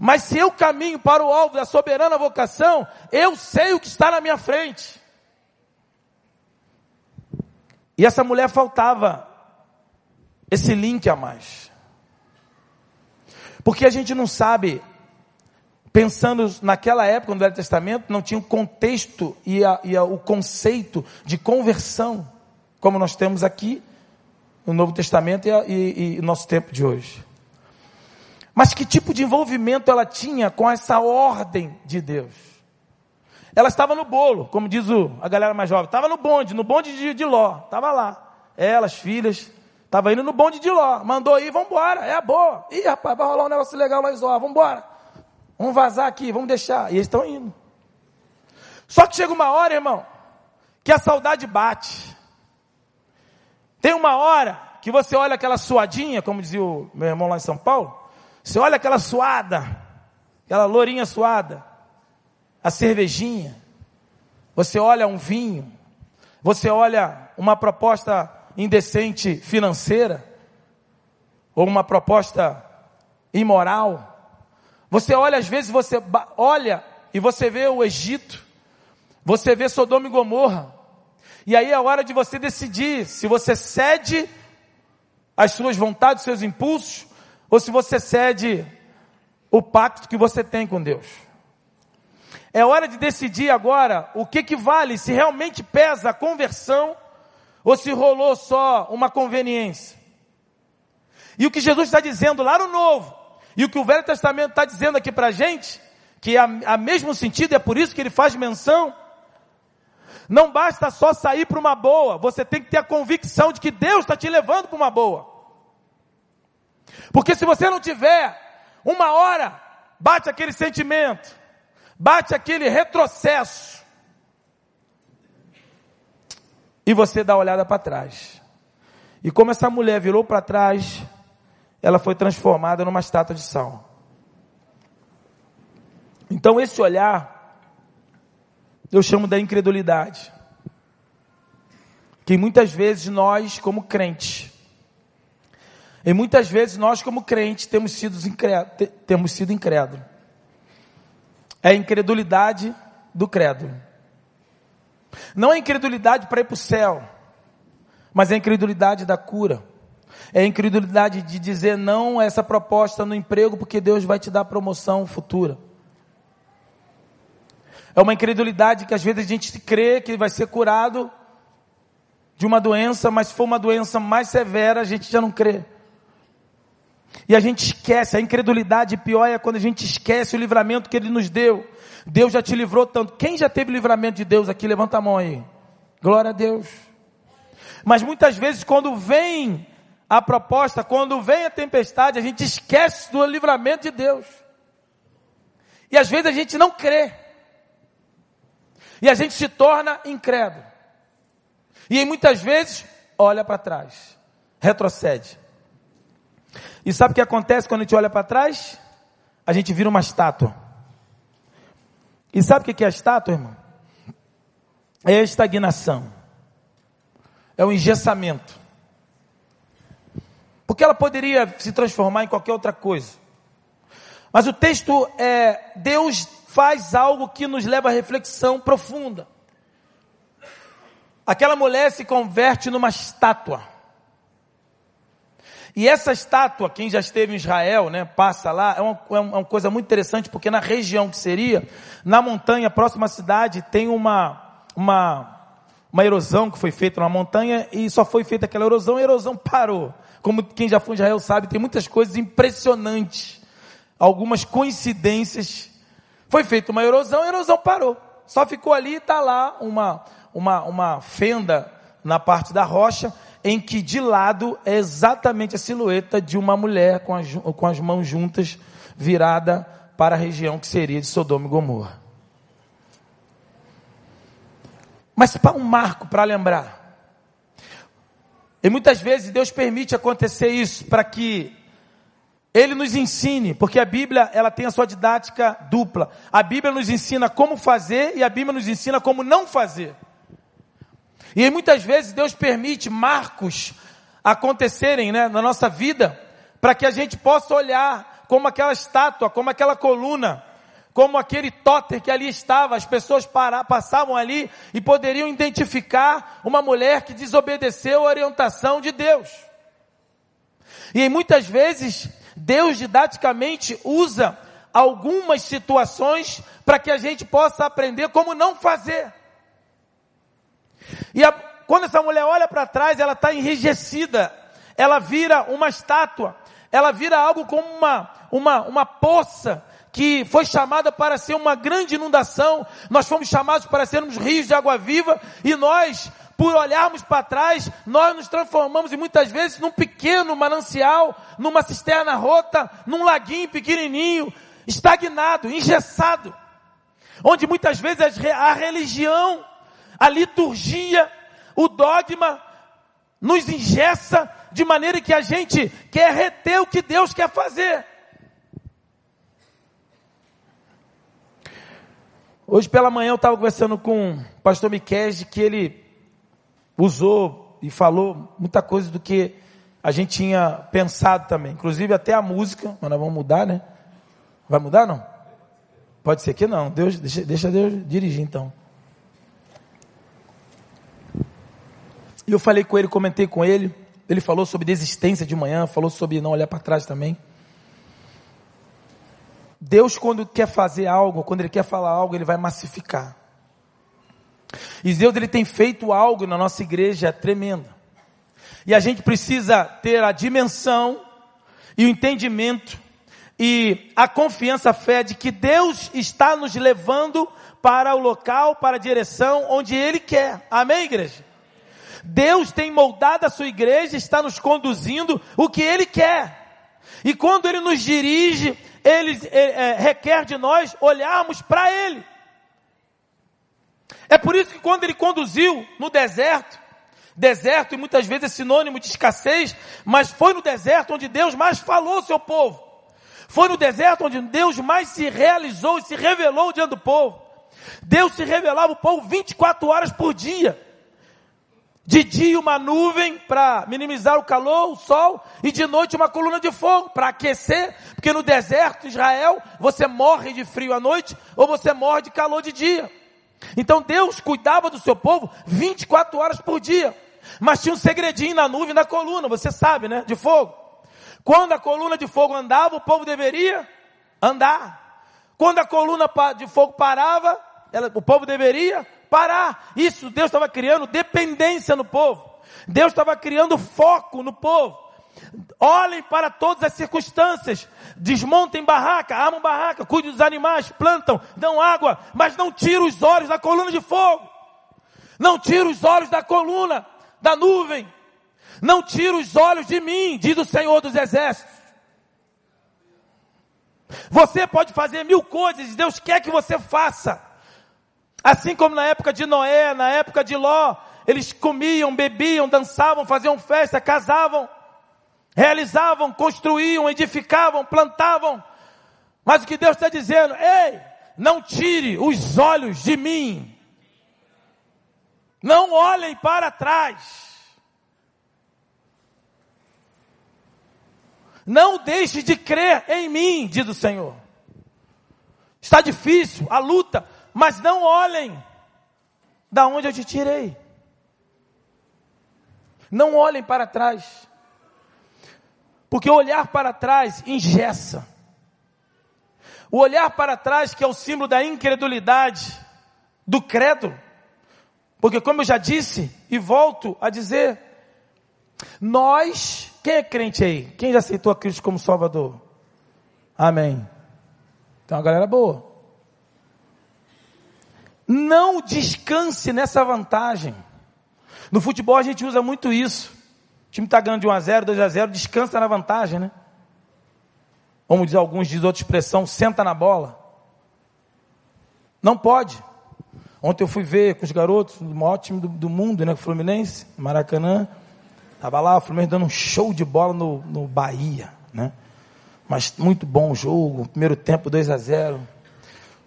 Mas se eu caminho para o alvo da soberana vocação, eu sei o que está na minha frente. E essa mulher faltava esse link a mais. Porque a gente não sabe, pensando naquela época, no Velho Testamento, não tinha o contexto e, a, e a, o conceito de conversão, como nós temos aqui no Novo Testamento e, o nosso tempo de hoje. Mas que tipo de envolvimento ela tinha com essa ordem de Deus? Ela estava no bolo, como diz o, a galera mais jovem, estava no bonde, no bonde de, de Ló, estava lá. Ela, as filhas, Estava indo no bonde de Ló. Mandou ir, vamos embora. É a boa. Ih, rapaz, vai rolar um negócio legal lá em Zó. Vamos embora. Vamos vazar aqui, vamos deixar. E eles estão indo. Só que chega uma hora, irmão, que a saudade bate. Tem uma hora que você olha aquela suadinha, como dizia o meu irmão lá em São Paulo. Você olha aquela suada, aquela lourinha suada, a cervejinha. Você olha um vinho. Você olha uma proposta indecente financeira, ou uma proposta imoral. Você olha, às vezes você olha e você vê o Egito, você vê Sodoma e Gomorra, e aí é hora de você decidir se você cede às suas vontades, seus impulsos, ou se você cede o pacto que você tem com Deus. É hora de decidir agora o que que vale, se realmente pesa a conversão ou se rolou só uma conveniência. E o que Jesus está dizendo lá no Novo, e o que o Velho Testamento está dizendo aqui para a gente, que é a, a mesmo sentido, é por isso que ele faz menção, não basta só sair para uma boa, você tem que ter a convicção de que Deus está te levando para uma boa. Porque se você não tiver, uma hora, bate aquele sentimento, bate aquele retrocesso, e você dá uma olhada para trás. E como essa mulher virou para trás, ela foi transformada numa estátua de sal. Então esse olhar eu chamo da incredulidade. Que muitas vezes nós, como crentes, e muitas vezes nós, como crentes, temos sido, incrédulos, temos sido. É a incredulidade do credo. Não é incredulidade para ir para o céu, mas é incredulidade da cura. É incredulidade de dizer não a essa proposta no emprego, porque Deus vai te dar promoção futura. É uma incredulidade que às vezes a gente crê que vai ser curado de uma doença, mas se for uma doença mais severa, a gente já não crê. E a gente esquece, a incredulidade pior é quando a gente esquece o livramento que Ele nos deu. Deus já te livrou tanto. Quem já teve livramento de Deus aqui? Levanta a mão aí. Glória a Deus. Mas muitas vezes quando vem a proposta, quando vem a tempestade, a gente esquece do livramento de Deus. E às vezes a gente não crê. E a gente se torna incrédulo. E muitas vezes olha para trás, retrocede. E sabe o que acontece quando a gente olha para trás? A gente vira uma estátua. E sabe o que é a estátua, irmão? É a estagnação. É o engessamento. Porque ela poderia se transformar em qualquer outra coisa. Mas o texto é Deus faz algo que nos leva à reflexão profunda. Aquela mulher se converte numa estátua. E essa estátua, quem já esteve em Israel, né, passa lá, é uma, é uma coisa muito interessante, porque na região que seria, na montanha, próxima à cidade, tem uma, uma, uma erosão que foi feita na montanha e só foi feita aquela erosão a erosão parou. Como quem já foi em Israel sabe, tem muitas coisas impressionantes, algumas coincidências foi feita uma erosão, a erosão parou. Só ficou ali e está lá uma, uma, uma fenda na parte da rocha, em que de lado é exatamente a silhueta de uma mulher com as, com as mãos juntas, virada para a região que seria de Sodoma e Gomorra. Mas para um marco para lembrar. E muitas vezes Deus permite acontecer isso para que ele nos ensine, porque a Bíblia ela tem a sua didática dupla. A Bíblia nos ensina como fazer e a Bíblia nos ensina como não fazer. E muitas vezes Deus permite marcos acontecerem né, na nossa vida para que a gente possa olhar como aquela estátua, como aquela coluna, como aquele totter que ali estava, as pessoas para, passavam ali e poderiam identificar uma mulher que desobedeceu a orientação de Deus. E muitas vezes Deus didaticamente usa algumas situações para que a gente possa aprender como não fazer. E a, quando essa mulher olha para trás, ela está enrijecida, ela vira uma estátua, ela vira algo como uma, uma, uma poça que foi chamada para ser uma grande inundação, nós fomos chamados para sermos rios de água viva, e nós por olharmos para trás, nós nos transformamos e muitas vezes num pequeno manancial, numa cisterna rota, num laguinho pequenininho, estagnado, engessado, onde muitas vezes a religião, a liturgia, o dogma nos engessa de maneira que a gente quer reter o que Deus quer fazer. Hoje pela manhã eu estava conversando com o pastor Miquel que ele usou e falou muita coisa do que a gente tinha pensado também. Inclusive até a música, mas nós vamos mudar, né? Vai mudar não? Pode ser que não. Deus, deixa, deixa Deus dirigir então. E eu falei com ele, comentei com ele. Ele falou sobre desistência de manhã, falou sobre não olhar para trás também. Deus, quando quer fazer algo, quando Ele quer falar algo, Ele vai massificar. E Deus ele tem feito algo na nossa igreja tremendo. E a gente precisa ter a dimensão e o entendimento e a confiança, a fé de que Deus está nos levando para o local, para a direção onde Ele quer. Amém, igreja? Deus tem moldado a sua igreja, está nos conduzindo o que Ele quer. E quando Ele nos dirige, Ele é, requer de nós olharmos para Ele. É por isso que quando Ele conduziu no deserto, deserto e muitas vezes é sinônimo de escassez, mas foi no deserto onde Deus mais falou ao seu povo. Foi no deserto onde Deus mais se realizou e se revelou diante do povo. Deus se revelava ao povo 24 horas por dia. De dia uma nuvem para minimizar o calor, o sol, e de noite uma coluna de fogo para aquecer, porque no deserto de Israel você morre de frio à noite ou você morre de calor de dia. Então Deus cuidava do seu povo 24 horas por dia. Mas tinha um segredinho na nuvem, na coluna, você sabe, né? De fogo. Quando a coluna de fogo andava, o povo deveria andar. Quando a coluna de fogo parava, ela, o povo deveria parar. Isso Deus estava criando dependência no povo. Deus estava criando foco no povo. Olhem para todas as circunstâncias. Desmontem barraca, armam barraca, cuidem dos animais, plantam, dão água, mas não tira os olhos da coluna de fogo. Não tira os olhos da coluna da nuvem. Não tira os olhos de mim, diz o Senhor dos Exércitos. Você pode fazer mil coisas, Deus quer que você faça. Assim como na época de Noé, na época de Ló, eles comiam, bebiam, dançavam, faziam festa, casavam, realizavam, construíam, edificavam, plantavam. Mas o que Deus está dizendo, ei, não tire os olhos de mim. Não olhem para trás. Não deixe de crer em mim, diz o Senhor. Está difícil a luta, mas não olhem da onde eu te tirei. Não olhem para trás. Porque olhar para trás engessa. O olhar para trás, que é o símbolo da incredulidade, do credo, porque, como eu já disse e volto a dizer, nós, quem é crente aí? Quem já aceitou a Cristo como Salvador? Amém. Então, a galera boa. Não descanse nessa vantagem. No futebol a gente usa muito isso. O time está ganhando de 1 a 0, 2 a 0, descansa na vantagem, né? Como diz alguns, diz outra expressão, senta na bola. Não pode. Ontem eu fui ver com os garotos, o maior time do, do mundo, né? Fluminense, Maracanã. Tava lá, o Fluminense dando um show de bola no, no Bahia, né? Mas muito bom o jogo. Primeiro tempo 2 a 0.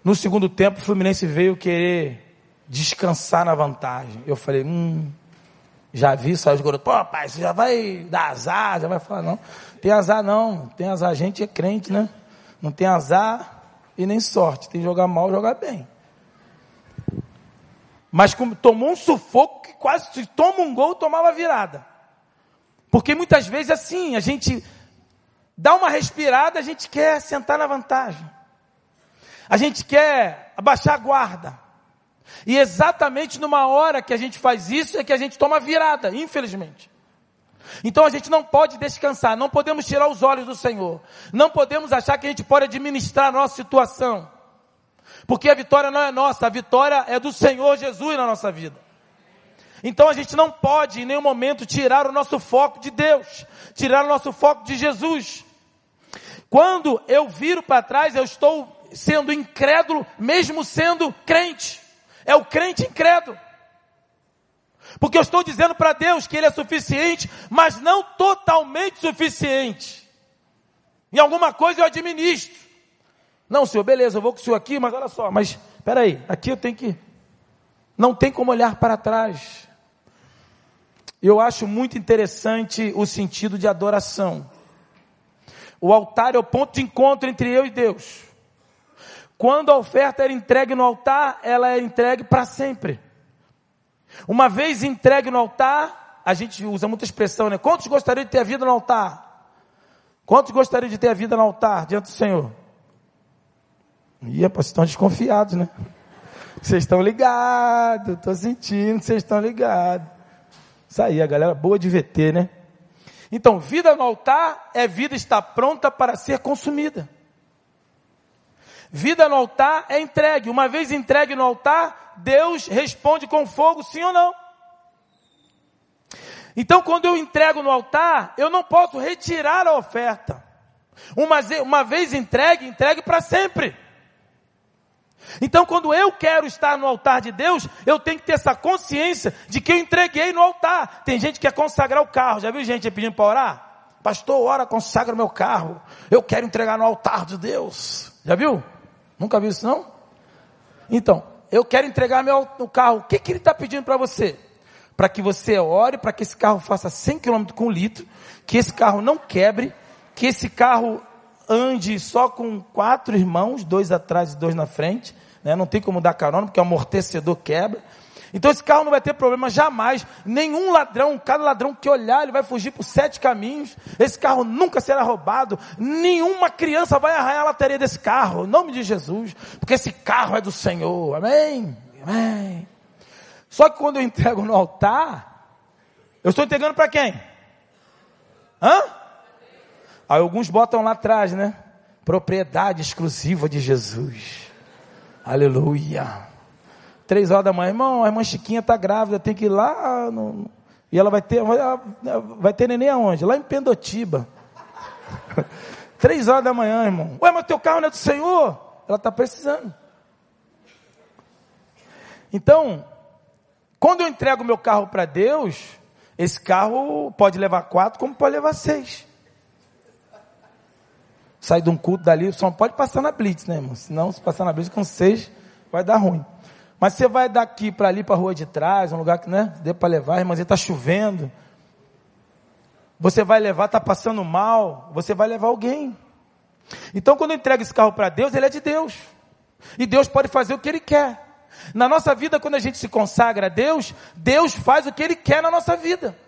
No segundo tempo, o Fluminense veio querer descansar na vantagem. Eu falei, hum, já vi só os garotos, pô, pai, você já vai dar azar, já vai falar, não. Tem azar não, tem azar, a gente é crente, né? Não tem azar e nem sorte, tem que jogar mal, jogar bem. Mas tomou um sufoco que quase se toma um gol, tomava virada. Porque muitas vezes assim, a gente dá uma respirada, a gente quer sentar na vantagem. A gente quer abaixar a guarda. E exatamente numa hora que a gente faz isso é que a gente toma virada, infelizmente. Então a gente não pode descansar, não podemos tirar os olhos do Senhor. Não podemos achar que a gente pode administrar a nossa situação. Porque a vitória não é nossa, a vitória é do Senhor Jesus na nossa vida. Então a gente não pode em nenhum momento tirar o nosso foco de Deus, tirar o nosso foco de Jesus. Quando eu viro para trás, eu estou sendo incrédulo, mesmo sendo crente. É o crente incrédulo. Porque eu estou dizendo para Deus que Ele é suficiente, mas não totalmente suficiente. Em alguma coisa eu administro. Não, senhor, beleza, eu vou com o senhor aqui, mas olha só, mas espera aí, aqui eu tenho que. Não tem como olhar para trás. Eu acho muito interessante o sentido de adoração. O altar é o ponto de encontro entre eu e Deus. Quando a oferta era entregue no altar, ela é entregue para sempre. Uma vez entregue no altar, a gente usa muita expressão, né? Quantos gostariam de ter a vida no altar? Quantos gostariam de ter a vida no altar diante do Senhor? Ih, rapaz, estão desconfiados, né? Vocês estão ligados, estou sentindo vocês estão ligados. Isso aí, a galera boa de VT, né? Então, vida no altar é vida está pronta para ser consumida. Vida no altar é entregue. Uma vez entregue no altar, Deus responde com fogo, sim ou não. Então, quando eu entrego no altar, eu não posso retirar a oferta. Uma, uma vez entregue, entregue para sempre. Então, quando eu quero estar no altar de Deus, eu tenho que ter essa consciência de que eu entreguei no altar. Tem gente que quer consagrar o carro. Já viu gente pedindo para orar? Pastor, ora, consagra meu carro. Eu quero entregar no altar de Deus. Já viu? Nunca viu isso não? Então, eu quero entregar meu no carro. O que, que ele está pedindo para você? Para que você ore, para que esse carro faça 100 km com litro, que esse carro não quebre, que esse carro ande só com quatro irmãos, dois atrás e dois na frente, né? não tem como dar carona, porque o amortecedor quebra. Então esse carro não vai ter problema jamais. Nenhum ladrão, cada ladrão que olhar, ele vai fugir por sete caminhos. Esse carro nunca será roubado. Nenhuma criança vai arranhar a lateria desse carro, em nome de Jesus. Porque esse carro é do Senhor. Amém? Amém. Só que quando eu entrego no altar, eu estou entregando para quem? Hã? Aí alguns botam lá atrás, né? Propriedade exclusiva de Jesus. Aleluia. Três horas da manhã, irmão, a irmã Chiquinha está grávida, tem que ir lá. No... E ela vai ter, vai ter neném aonde? Lá em Pendotiba. Três horas da manhã, irmão. Ué, mas teu carro não é do Senhor? Ela está precisando. Então, quando eu entrego meu carro para Deus, esse carro pode levar quatro, como pode levar seis sai de um culto dali, só pode passar na blitz, né, irmão? Senão, se passar na blitz com seis, vai dar ruim. Mas você vai daqui para ali, para a rua de trás, um lugar que, né, dê para levar, irmãzinha, está chovendo. Você vai levar, está passando mal, você vai levar alguém. Então, quando eu entrego esse carro para Deus, ele é de Deus. E Deus pode fazer o que Ele quer. Na nossa vida, quando a gente se consagra a Deus, Deus faz o que Ele quer na nossa vida.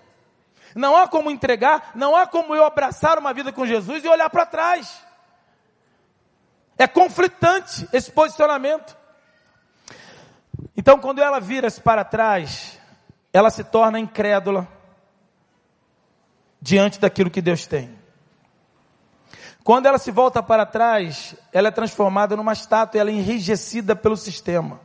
Não há como entregar, não há como eu abraçar uma vida com Jesus e olhar para trás. É conflitante esse posicionamento. Então, quando ela vira-se para trás, ela se torna incrédula diante daquilo que Deus tem. Quando ela se volta para trás, ela é transformada numa estátua, ela é enrijecida pelo sistema.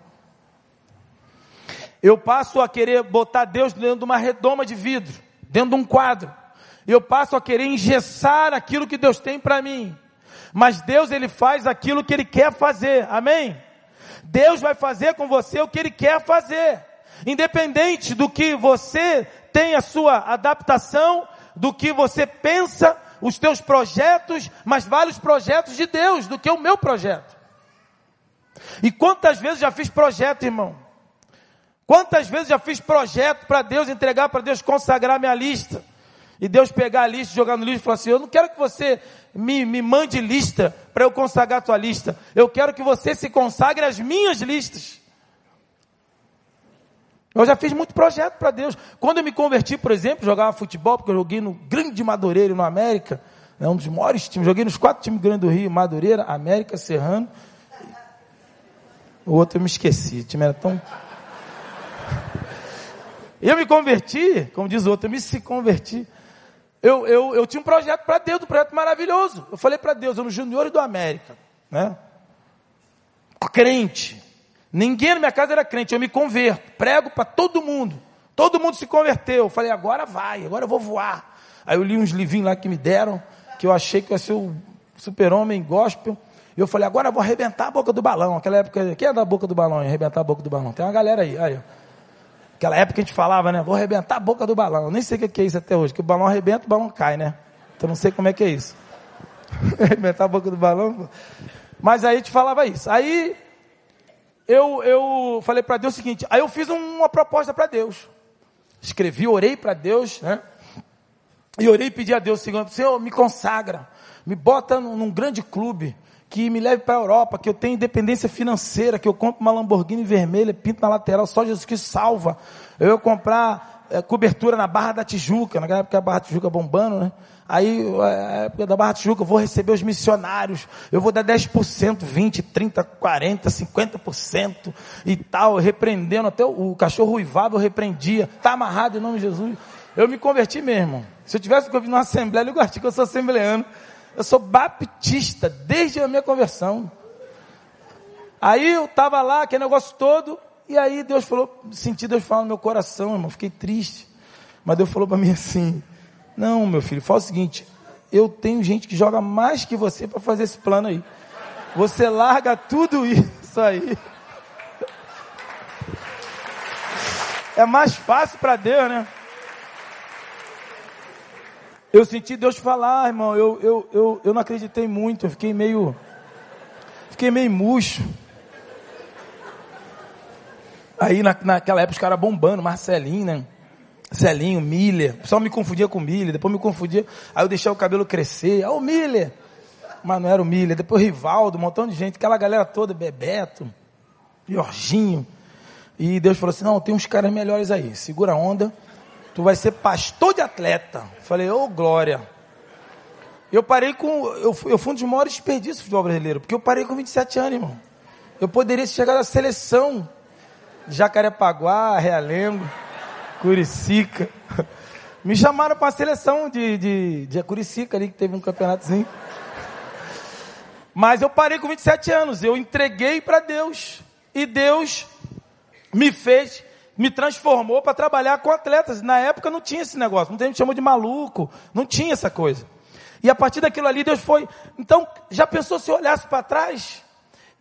Eu passo a querer botar Deus dentro de uma redoma de vidro, dentro de um quadro. Eu passo a querer engessar aquilo que Deus tem para mim. Mas Deus ele faz aquilo que ele quer fazer. Amém? Deus vai fazer com você o que ele quer fazer. Independente do que você tem a sua adaptação, do que você pensa, os teus projetos, mas vários projetos de Deus do que o meu projeto. E quantas vezes já fiz projeto, irmão? Quantas vezes já fiz projeto para Deus entregar, para Deus consagrar minha lista? E Deus pegar a lista, jogar no lixo e falar assim: Eu não quero que você me, me mande lista para eu consagrar a tua lista. Eu quero que você se consagre às minhas listas. Eu já fiz muito projeto para Deus. Quando eu me converti, por exemplo, jogava futebol, porque eu joguei no Grande Madureira, no América, é um dos maiores times. Joguei nos quatro times grandes do Rio: Madureira, América, Serrano. O outro eu me esqueci, o time era tão. Eu me converti, como diz o outro, eu me se converti. Eu, eu, eu tinha um projeto para Deus, um projeto maravilhoso. Eu falei para Deus, eu no Juniores do América, né? Crente. Ninguém na minha casa era crente, eu me converto, prego para todo mundo. Todo mundo se converteu. Eu falei, agora vai, agora eu vou voar. Aí eu li uns livrinhos lá que me deram, que eu achei que ia ser o super-homem gospel. Eu falei, agora eu vou arrebentar a boca do balão. Aquela época, quem é da boca do balão? Arrebentar a boca do balão. Tem uma galera aí, aí. Aquela época a gente falava, né? Vou arrebentar a boca do balão. Eu nem sei o que é isso até hoje. Que o balão arrebenta, o balão cai, né? Então não sei como é que é isso. arrebentar a boca do balão. Mas aí a gente falava isso. Aí eu, eu falei para Deus o seguinte. Aí eu fiz uma proposta para Deus. Escrevi, orei para Deus, né? E orei e pedi a Deus o seguinte: Senhor, me consagra. Me bota num, num grande clube que me leve para a Europa, que eu tenha independência financeira, que eu compre uma Lamborghini vermelha, pinto na lateral, só Jesus que salva. Eu comprar é, cobertura na Barra da Tijuca, naquela época a Barra da Tijuca bombando, né? Aí, a época da Barra da Tijuca, eu vou receber os missionários, eu vou dar 10%, 20%, 30%, 40%, 50% e tal, repreendendo, até o, o cachorro ruivava, eu repreendia, está amarrado em nome de Jesus. Eu me converti mesmo. Se eu tivesse convido numa assembleia, eu gostaria que eu sou assembleano. Eu sou baptista desde a minha conversão. Aí eu estava lá, aquele negócio todo, e aí Deus falou, senti Deus falar no meu coração, irmão, fiquei triste. Mas Deus falou para mim assim: Não, meu filho, fala o seguinte, eu tenho gente que joga mais que você para fazer esse plano aí. Você larga tudo isso aí. É mais fácil para Deus, né? Eu senti Deus falar, irmão. Eu, eu, eu, eu não acreditei muito. Eu fiquei meio. Fiquei meio murcho. Aí na, naquela época os caras bombando, Marcelinho, né? Celinho, Miller. O pessoal me confundia com Miller, depois me confundia. Aí eu deixei o cabelo crescer. Ah, o Miller! Mas não era o Miller. Depois Rivaldo, um montão de gente, aquela galera toda, Bebeto, Jorginho. E Deus falou assim: não, tem uns caras melhores aí. Segura a onda. Tu vai ser pastor de atleta. Falei, ô oh, glória. Eu parei com. Eu, eu fui um dos maiores desperdícios do futebol brasileiro, porque eu parei com 27 anos, irmão. Eu poderia chegar na seleção. Jacarepaguá, Realengo, Curicica. Me chamaram para a seleção de, de, de Curicica ali, que teve um campeonatozinho. Mas eu parei com 27 anos, eu entreguei para Deus. E Deus me fez me transformou para trabalhar com atletas. Na época não tinha esse negócio, muita gente chamou de maluco, não tinha essa coisa. E a partir daquilo ali Deus foi. Então, já pensou se eu olhasse para trás?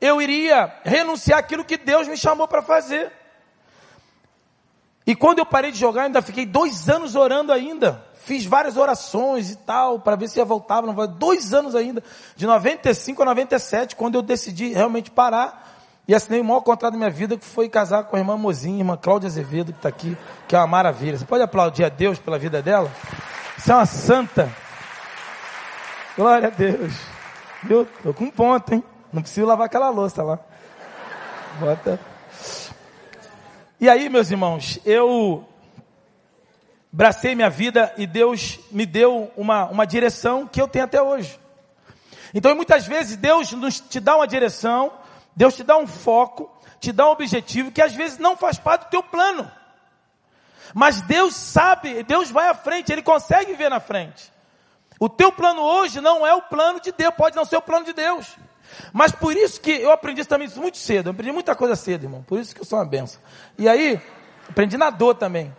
Eu iria renunciar aquilo que Deus me chamou para fazer. E quando eu parei de jogar, ainda fiquei dois anos orando ainda. Fiz várias orações e tal, para ver se ia voltar. Não Dois anos ainda, de 95 a 97, quando eu decidi realmente parar. E assinei o maior contrato da minha vida, que foi casar com a irmã Mozinha, irmã Cláudia Azevedo, que está aqui, que é uma maravilha. Você pode aplaudir a Deus pela vida dela? Você é uma santa. Glória a Deus. Viu? Tô com ponto, hein? Não preciso lavar aquela louça lá. Bota. E aí, meus irmãos, eu bracei minha vida e Deus me deu uma, uma direção que eu tenho até hoje. Então, muitas vezes, Deus nos te dá uma direção, Deus te dá um foco, te dá um objetivo que às vezes não faz parte do teu plano. Mas Deus sabe, Deus vai à frente, Ele consegue ver na frente. O teu plano hoje não é o plano de Deus, pode não ser o plano de Deus. Mas por isso que eu aprendi também isso muito cedo, eu aprendi muita coisa cedo, irmão. Por isso que eu sou uma benção. E aí, aprendi na dor também.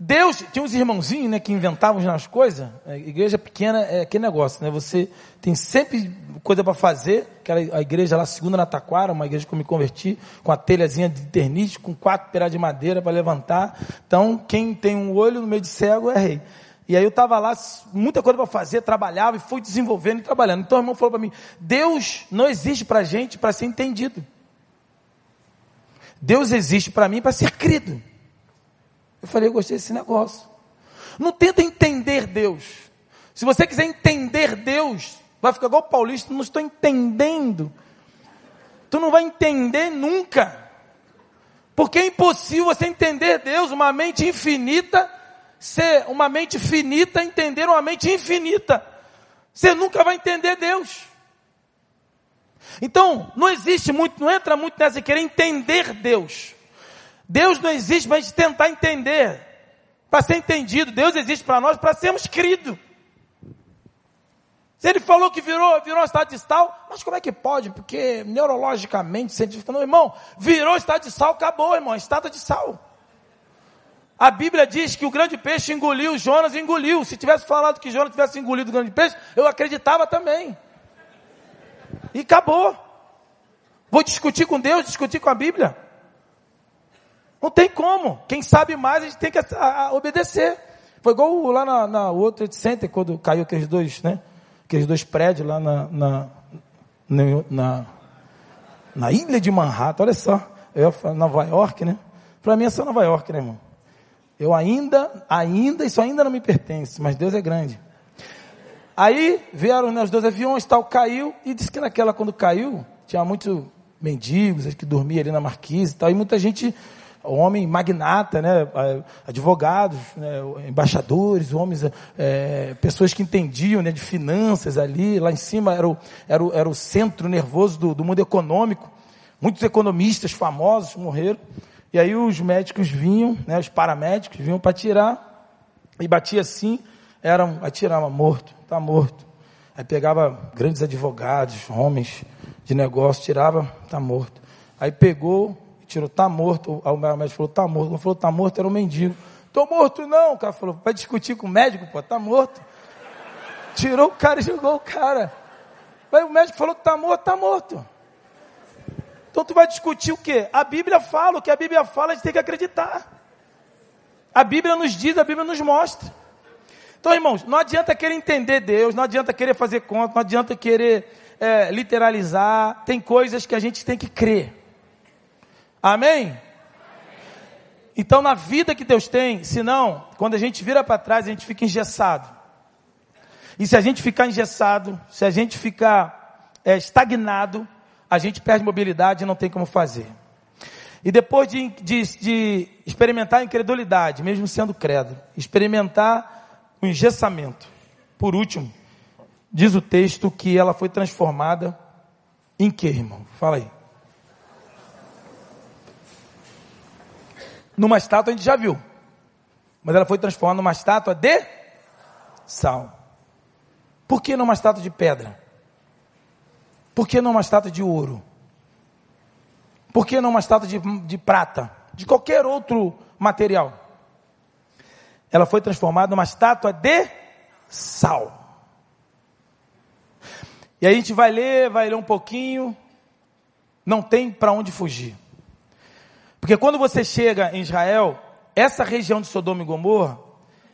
Deus, tinha uns irmãozinhos, né, que inventavam as coisas. A igreja pequena é aquele negócio, né? Você tem sempre coisa para fazer. Aquela a igreja lá, segunda na Taquara, uma igreja que eu me converti, com a telhazinha de ternite, com quatro pedaços de madeira para levantar. Então, quem tem um olho no meio de cego é rei. E aí eu estava lá, muita coisa para fazer, trabalhava e fui desenvolvendo e trabalhando. Então o irmão falou para mim: Deus não existe para gente para ser entendido. Deus existe para mim para ser crido. Eu falei, eu gostei desse negócio. Não tenta entender Deus. Se você quiser entender Deus, vai ficar igual o paulista, não estou entendendo. Tu não vai entender nunca. Porque é impossível você entender Deus, uma mente infinita, ser uma mente finita, entender uma mente infinita. Você nunca vai entender Deus. Então, não existe muito, não entra muito nessa querer entender Deus. Deus não existe para a gente tentar entender, para ser entendido. Deus existe para nós para sermos cridos. Se ele falou que virou, virou estado de sal, mas como é que pode? Porque neurologicamente, cientificamente, não, irmão, virou estado de sal, acabou, irmão, estado de sal. A Bíblia diz que o grande peixe engoliu, Jonas engoliu. Se tivesse falado que Jonas tivesse engolido o grande peixe, eu acreditava também. E acabou. Vou discutir com Deus, discutir com a Bíblia. Não tem como. Quem sabe mais, a gente tem que a, a obedecer. Foi igual lá na, na World Center, quando caiu aqueles dois, né? Aqueles dois prédios lá na, na, na, na ilha de Manhattan. Olha só. Eu Nova York, né? Para mim é só Nova York, né, irmão? Eu ainda, ainda, isso ainda não me pertence, mas Deus é grande. Aí vieram né, os dois aviões, tal, caiu, e disse que naquela, quando caiu, tinha muitos mendigos que dormiam ali na marquise e tal, e muita gente homem magnata, né, advogados, né, embaixadores, homens, é, pessoas que entendiam né, de finanças ali, lá em cima era o, era o, era o centro nervoso do, do mundo econômico. Muitos economistas famosos morreram. E aí os médicos vinham, né, os paramédicos vinham para tirar E batia assim, era um, aí tirava morto, tá morto. Aí pegava grandes advogados, homens de negócio, tirava, tá morto. Aí pegou, tirou, tá morto. O médico falou, tá morto. Quando falou, tá morto, era um mendigo. Tô morto não. O cara falou, vai discutir com o médico, pô, tá morto. Tirou o cara e jogou o cara. Aí o médico falou que tá morto, tá morto. Então tu vai discutir o quê? A Bíblia fala, o que a Bíblia fala, a gente tem que acreditar. A Bíblia nos diz, a Bíblia nos mostra. Então, irmãos, não adianta querer entender Deus, não adianta querer fazer conta, não adianta querer é, literalizar. Tem coisas que a gente tem que crer. Amém? Então, na vida que Deus tem, senão, quando a gente vira para trás, a gente fica engessado. E se a gente ficar engessado, se a gente ficar é, estagnado, a gente perde mobilidade e não tem como fazer. E depois de, de, de experimentar a incredulidade, mesmo sendo credo, experimentar o engessamento. Por último, diz o texto que ela foi transformada em que, irmão? Fala aí. Numa estátua a gente já viu. Mas ela foi transformada numa estátua de sal. Por que numa estátua de pedra? Por que numa estátua de ouro? Por que não uma estátua de, de prata? De qualquer outro material. Ela foi transformada numa estátua de sal. E aí a gente vai ler, vai ler um pouquinho. Não tem para onde fugir. Porque quando você chega em Israel, essa região de Sodoma e Gomorra,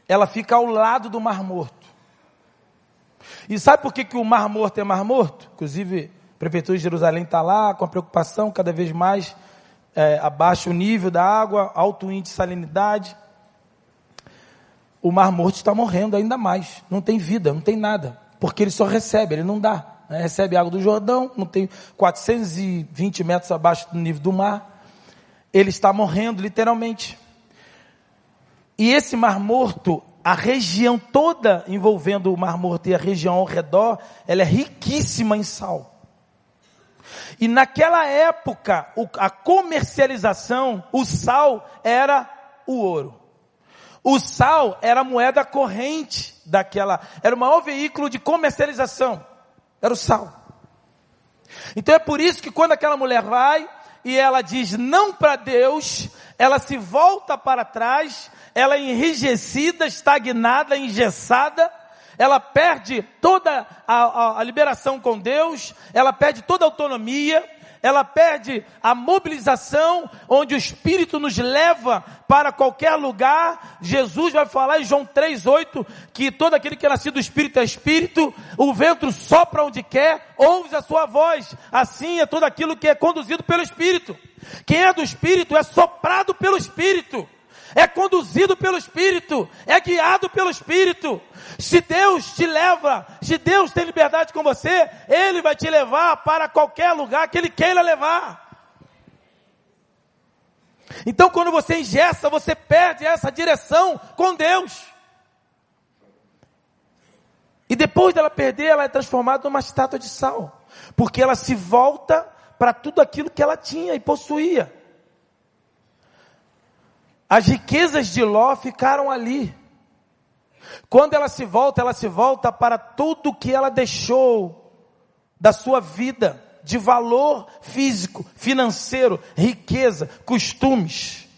ela fica ao lado do Mar Morto. E sabe por que, que o Mar Morto é Mar Morto? Inclusive, Prefeitura de Jerusalém está lá com a preocupação cada vez mais é, abaixo o nível da água, alto índice de salinidade. O Mar Morto está morrendo ainda mais. Não tem vida, não tem nada. Porque ele só recebe, ele não dá. Né? Recebe água do Jordão, não tem 420 metros abaixo do nível do mar. Ele está morrendo, literalmente. E esse Mar Morto, a região toda envolvendo o Mar Morto e a região ao redor, ela é riquíssima em sal. E naquela época, a comercialização, o sal era o ouro. O sal era a moeda corrente daquela, era o maior veículo de comercialização. Era o sal. Então é por isso que quando aquela mulher vai e ela diz não para Deus, ela se volta para trás, ela é enrijecida, estagnada, engessada, ela perde toda a, a, a, liberação com Deus, ela perde toda a autonomia, ela perde a mobilização, onde o Espírito nos leva para qualquer lugar. Jesus vai falar em João 3,8 que todo aquele que é nascido do Espírito é Espírito, o vento sopra onde quer, ouve a sua voz. Assim é tudo aquilo que é conduzido pelo Espírito. Quem é do Espírito é soprado pelo Espírito é conduzido pelo Espírito, é guiado pelo Espírito. Se Deus te leva, se Deus tem liberdade com você, Ele vai te levar para qualquer lugar que Ele queira levar. Então, quando você ingessa, você perde essa direção com Deus. E depois dela perder, ela é transformada numa estátua de sal, porque ela se volta para tudo aquilo que ela tinha e possuía. As riquezas de Ló ficaram ali. Quando ela se volta, ela se volta para tudo que ela deixou da sua vida, de valor físico, financeiro, riqueza, costumes,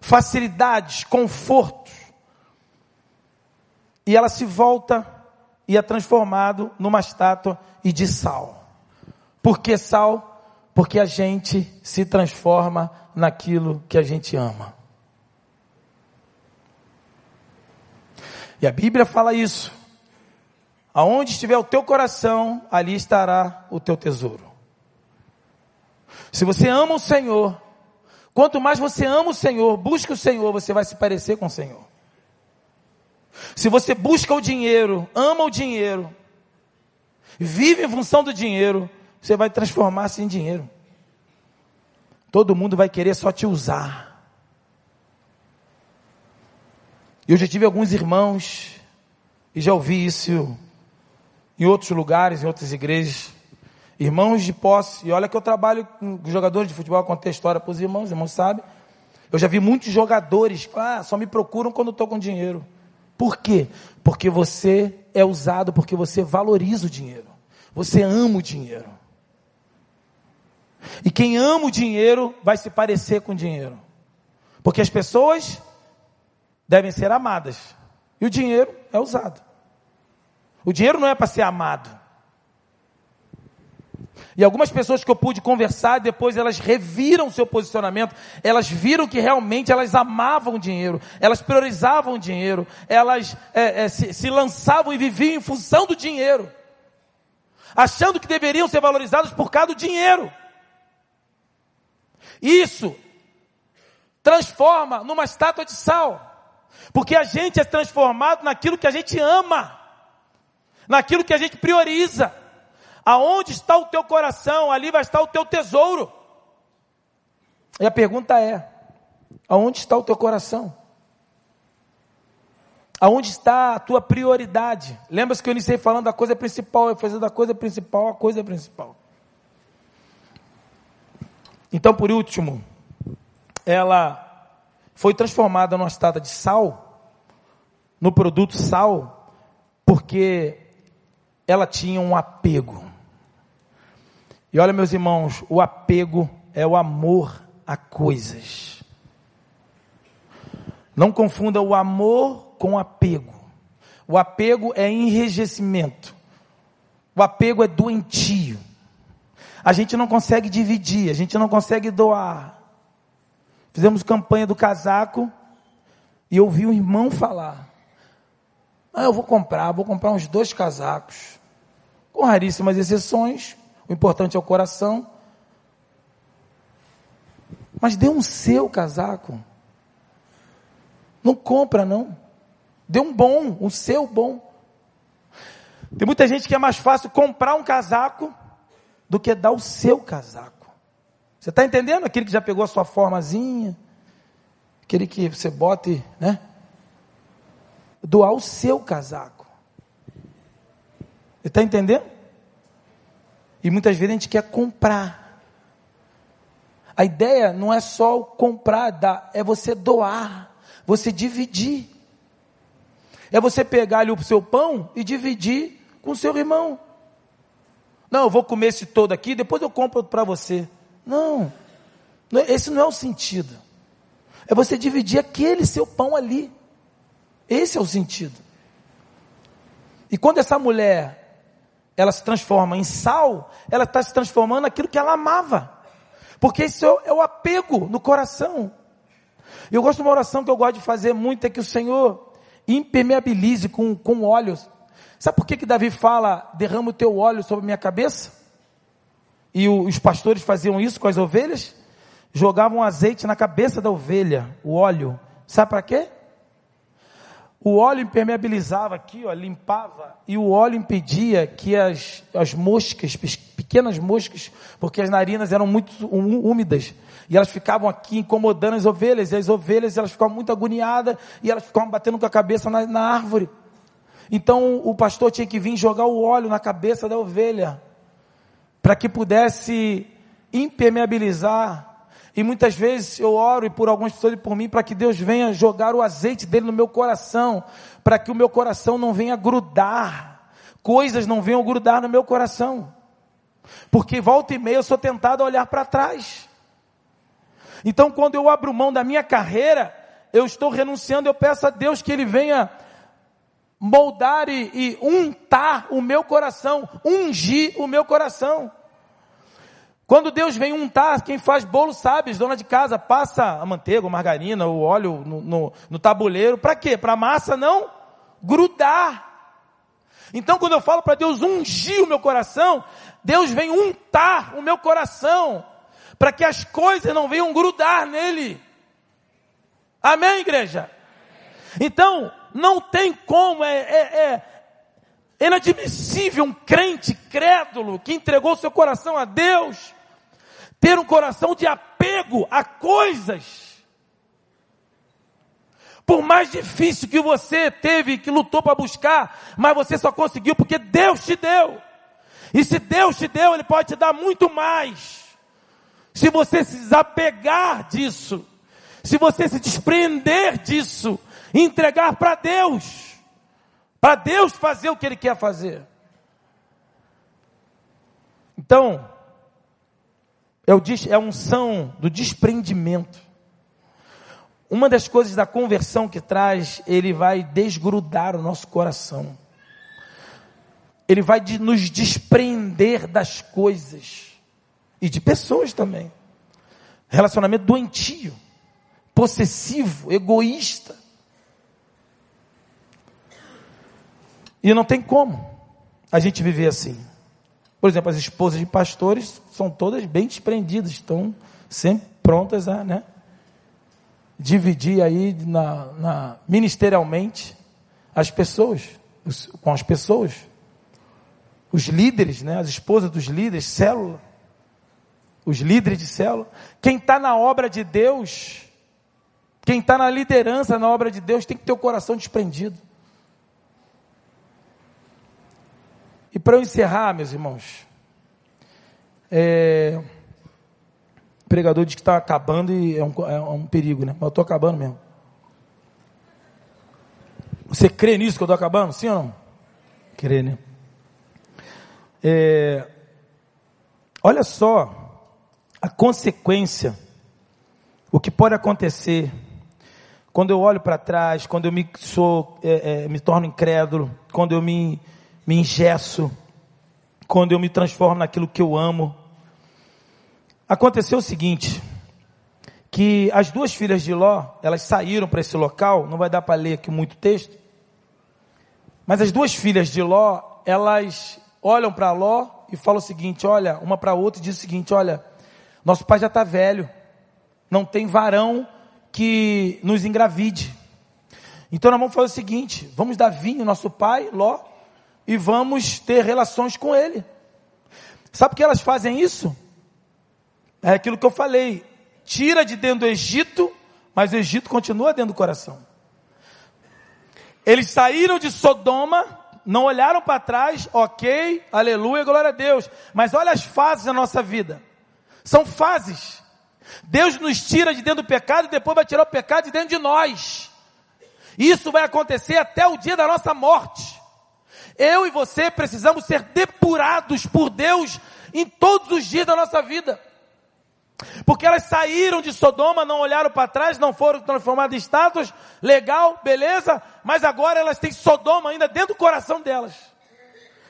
facilidades, confortos. E ela se volta e é transformado numa estátua e de sal. Por que sal? Porque a gente se transforma naquilo que a gente ama. E a Bíblia fala isso. Aonde estiver o teu coração, ali estará o teu tesouro. Se você ama o Senhor, quanto mais você ama o Senhor, busca o Senhor, você vai se parecer com o Senhor. Se você busca o dinheiro, ama o dinheiro, vive em função do dinheiro, você vai transformar-se em dinheiro. Todo mundo vai querer só te usar. Eu já tive alguns irmãos, e já ouvi isso em outros lugares, em outras igrejas. Irmãos de posse, e olha que eu trabalho com jogadores de futebol, contei história para os irmãos, os irmãos sabem. Eu já vi muitos jogadores, ah, só me procuram quando estou com dinheiro. Por quê? Porque você é usado, porque você valoriza o dinheiro. Você ama o dinheiro. E quem ama o dinheiro vai se parecer com o dinheiro. Porque as pessoas devem ser amadas. E o dinheiro é usado. O dinheiro não é para ser amado. E algumas pessoas que eu pude conversar, depois elas reviram seu posicionamento, elas viram que realmente elas amavam o dinheiro, elas priorizavam o dinheiro, elas é, é, se, se lançavam e viviam em função do dinheiro, achando que deveriam ser valorizados por causa do dinheiro. Isso transforma numa estátua de sal, porque a gente é transformado naquilo que a gente ama, naquilo que a gente prioriza. Aonde está o teu coração, ali vai estar o teu tesouro. E a pergunta é: aonde está o teu coração? Aonde está a tua prioridade? Lembra-se que eu iniciei falando da coisa principal, eu fazer da coisa principal a coisa principal. Então, por último, ela foi transformada numa estada de sal, no produto sal, porque ela tinha um apego. E olha, meus irmãos, o apego é o amor a coisas. Não confunda o amor com apego. O apego é enrijecimento. O apego é doentio. A gente não consegue dividir, a gente não consegue doar. Fizemos campanha do casaco e eu ouvi um irmão falar: ah, eu vou comprar, vou comprar uns dois casacos. Com raríssimas exceções, o importante é o coração. Mas dê um seu casaco. Não compra, não. Dê um bom, um seu bom. Tem muita gente que é mais fácil comprar um casaco do que dar o seu casaco. Você está entendendo? Aquele que já pegou a sua formazinha, aquele que você bote, né? Doar o seu casaco. Você está entendendo? E muitas vezes a gente quer comprar. A ideia não é só comprar, dar, é você doar, você dividir. É você pegar ali o seu pão e dividir com o seu irmão. Não, eu vou comer esse todo aqui, depois eu compro para você. Não, esse não é o sentido. É você dividir aquele seu pão ali. Esse é o sentido. E quando essa mulher ela se transforma em sal, ela está se transformando naquilo que ela amava. Porque isso é o apego no coração. Eu gosto de uma oração que eu gosto de fazer muito, é que o Senhor impermeabilize com, com óleos. Sabe por que, que Davi fala, derrama o teu óleo sobre a minha cabeça? E o, os pastores faziam isso com as ovelhas? Jogavam azeite na cabeça da ovelha, o óleo. Sabe para quê? O óleo impermeabilizava aqui, ó, limpava, e o óleo impedia que as, as moscas, pequenas moscas, porque as narinas eram muito úmidas, e elas ficavam aqui incomodando as ovelhas, e as ovelhas elas ficavam muito agoniadas, e elas ficavam batendo com a cabeça na, na árvore. Então o pastor tinha que vir jogar o óleo na cabeça da ovelha, para que pudesse impermeabilizar e muitas vezes eu oro e por algumas pessoas e por mim para que Deus venha jogar o azeite dele no meu coração, para que o meu coração não venha grudar, coisas não venham grudar no meu coração. Porque volta e meia eu sou tentado a olhar para trás. Então quando eu abro mão da minha carreira, eu estou renunciando, eu peço a Deus que Ele venha moldar e, e untar o meu coração, ungir o meu coração. Quando Deus vem untar, quem faz bolo sabe, dona de casa, passa a manteiga, a margarina, o óleo no, no, no tabuleiro. Para quê? Para a massa não grudar. Então, quando eu falo para Deus ungir o meu coração, Deus vem untar o meu coração, para que as coisas não venham grudar nele. Amém, igreja? Então, não tem como, é, é, é inadmissível um crente crédulo que entregou seu coração a Deus ter um coração de apego a coisas. Por mais difícil que você teve, que lutou para buscar, mas você só conseguiu porque Deus te deu. E se Deus te deu, Ele pode te dar muito mais. Se você se desapegar disso, se você se desprender disso, entregar para Deus. Para Deus fazer o que Ele quer fazer. Então, é, é a unção do desprendimento. Uma das coisas da conversão que traz, ele vai desgrudar o nosso coração. Ele vai de, nos desprender das coisas e de pessoas também. Relacionamento doentio, possessivo, egoísta. E não tem como a gente viver assim. Por exemplo, as esposas de pastores são todas bem desprendidas, estão sempre prontas a né, dividir aí na, na, ministerialmente as pessoas, os, com as pessoas. Os líderes, né, as esposas dos líderes, célula. Os líderes de célula. Quem está na obra de Deus, quem está na liderança na obra de Deus, tem que ter o coração desprendido. E para eu encerrar, meus irmãos, é, o pregador diz que está acabando e é um, é um perigo, né? Mas eu estou acabando mesmo. Você crê nisso que eu estou acabando? Sim ou não? Crê, né? É, olha só a consequência, o que pode acontecer quando eu olho para trás, quando eu me, sou, é, é, me torno incrédulo, quando eu me me engesso, quando eu me transformo naquilo que eu amo. Aconteceu o seguinte, que as duas filhas de Ló, elas saíram para esse local, não vai dar para ler aqui muito texto, mas as duas filhas de Ló, elas olham para Ló e falam o seguinte, olha, uma para a outra e diz o seguinte, olha, nosso pai já está velho, não tem varão que nos engravide. Então nós vamos fazer o seguinte, vamos dar vinho nosso pai, Ló, e vamos ter relações com ele. Sabe por que elas fazem isso? É aquilo que eu falei. Tira de dentro do Egito, mas o Egito continua dentro do coração. Eles saíram de Sodoma, não olharam para trás, ok, aleluia, glória a Deus. Mas olha as fases da nossa vida. São fases. Deus nos tira de dentro do pecado e depois vai tirar o pecado de dentro de nós. Isso vai acontecer até o dia da nossa morte. Eu e você precisamos ser depurados por Deus em todos os dias da nossa vida. Porque elas saíram de Sodoma, não olharam para trás, não foram transformadas em estátuas, legal, beleza, mas agora elas têm Sodoma ainda dentro do coração delas.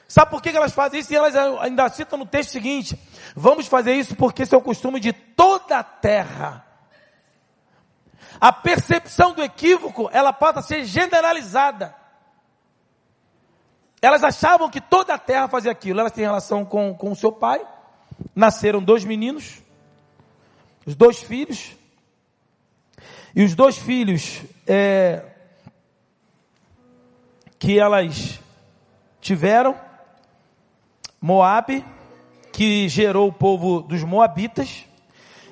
Sabe por que elas fazem isso? E elas ainda citam no texto seguinte: vamos fazer isso porque esse é o costume de toda a terra. A percepção do equívoco, ela passa a ser generalizada. Elas achavam que toda a terra fazia aquilo. Elas têm relação com, com o seu pai. Nasceram dois meninos, os dois filhos. E os dois filhos é, que elas tiveram, Moabe, que gerou o povo dos Moabitas,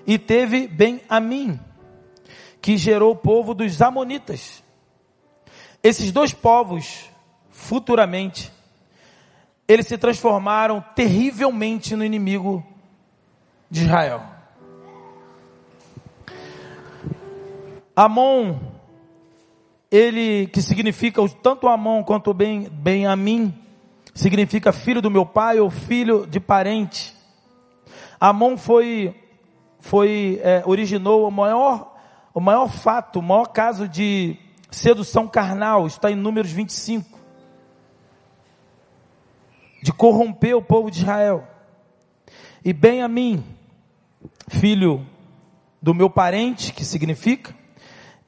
e teve Ben-Amim, que gerou o povo dos Amonitas. Esses dois povos futuramente, eles se transformaram terrivelmente no inimigo de Israel. Amon, ele que significa tanto Amon quanto Ben, ben Amim, significa filho do meu pai ou filho de parente. Amon foi, foi é, originou o maior, o maior fato, o maior caso de sedução carnal, está em Números 25 de corromper o povo de Israel. E bem a mim, filho do meu parente, que significa,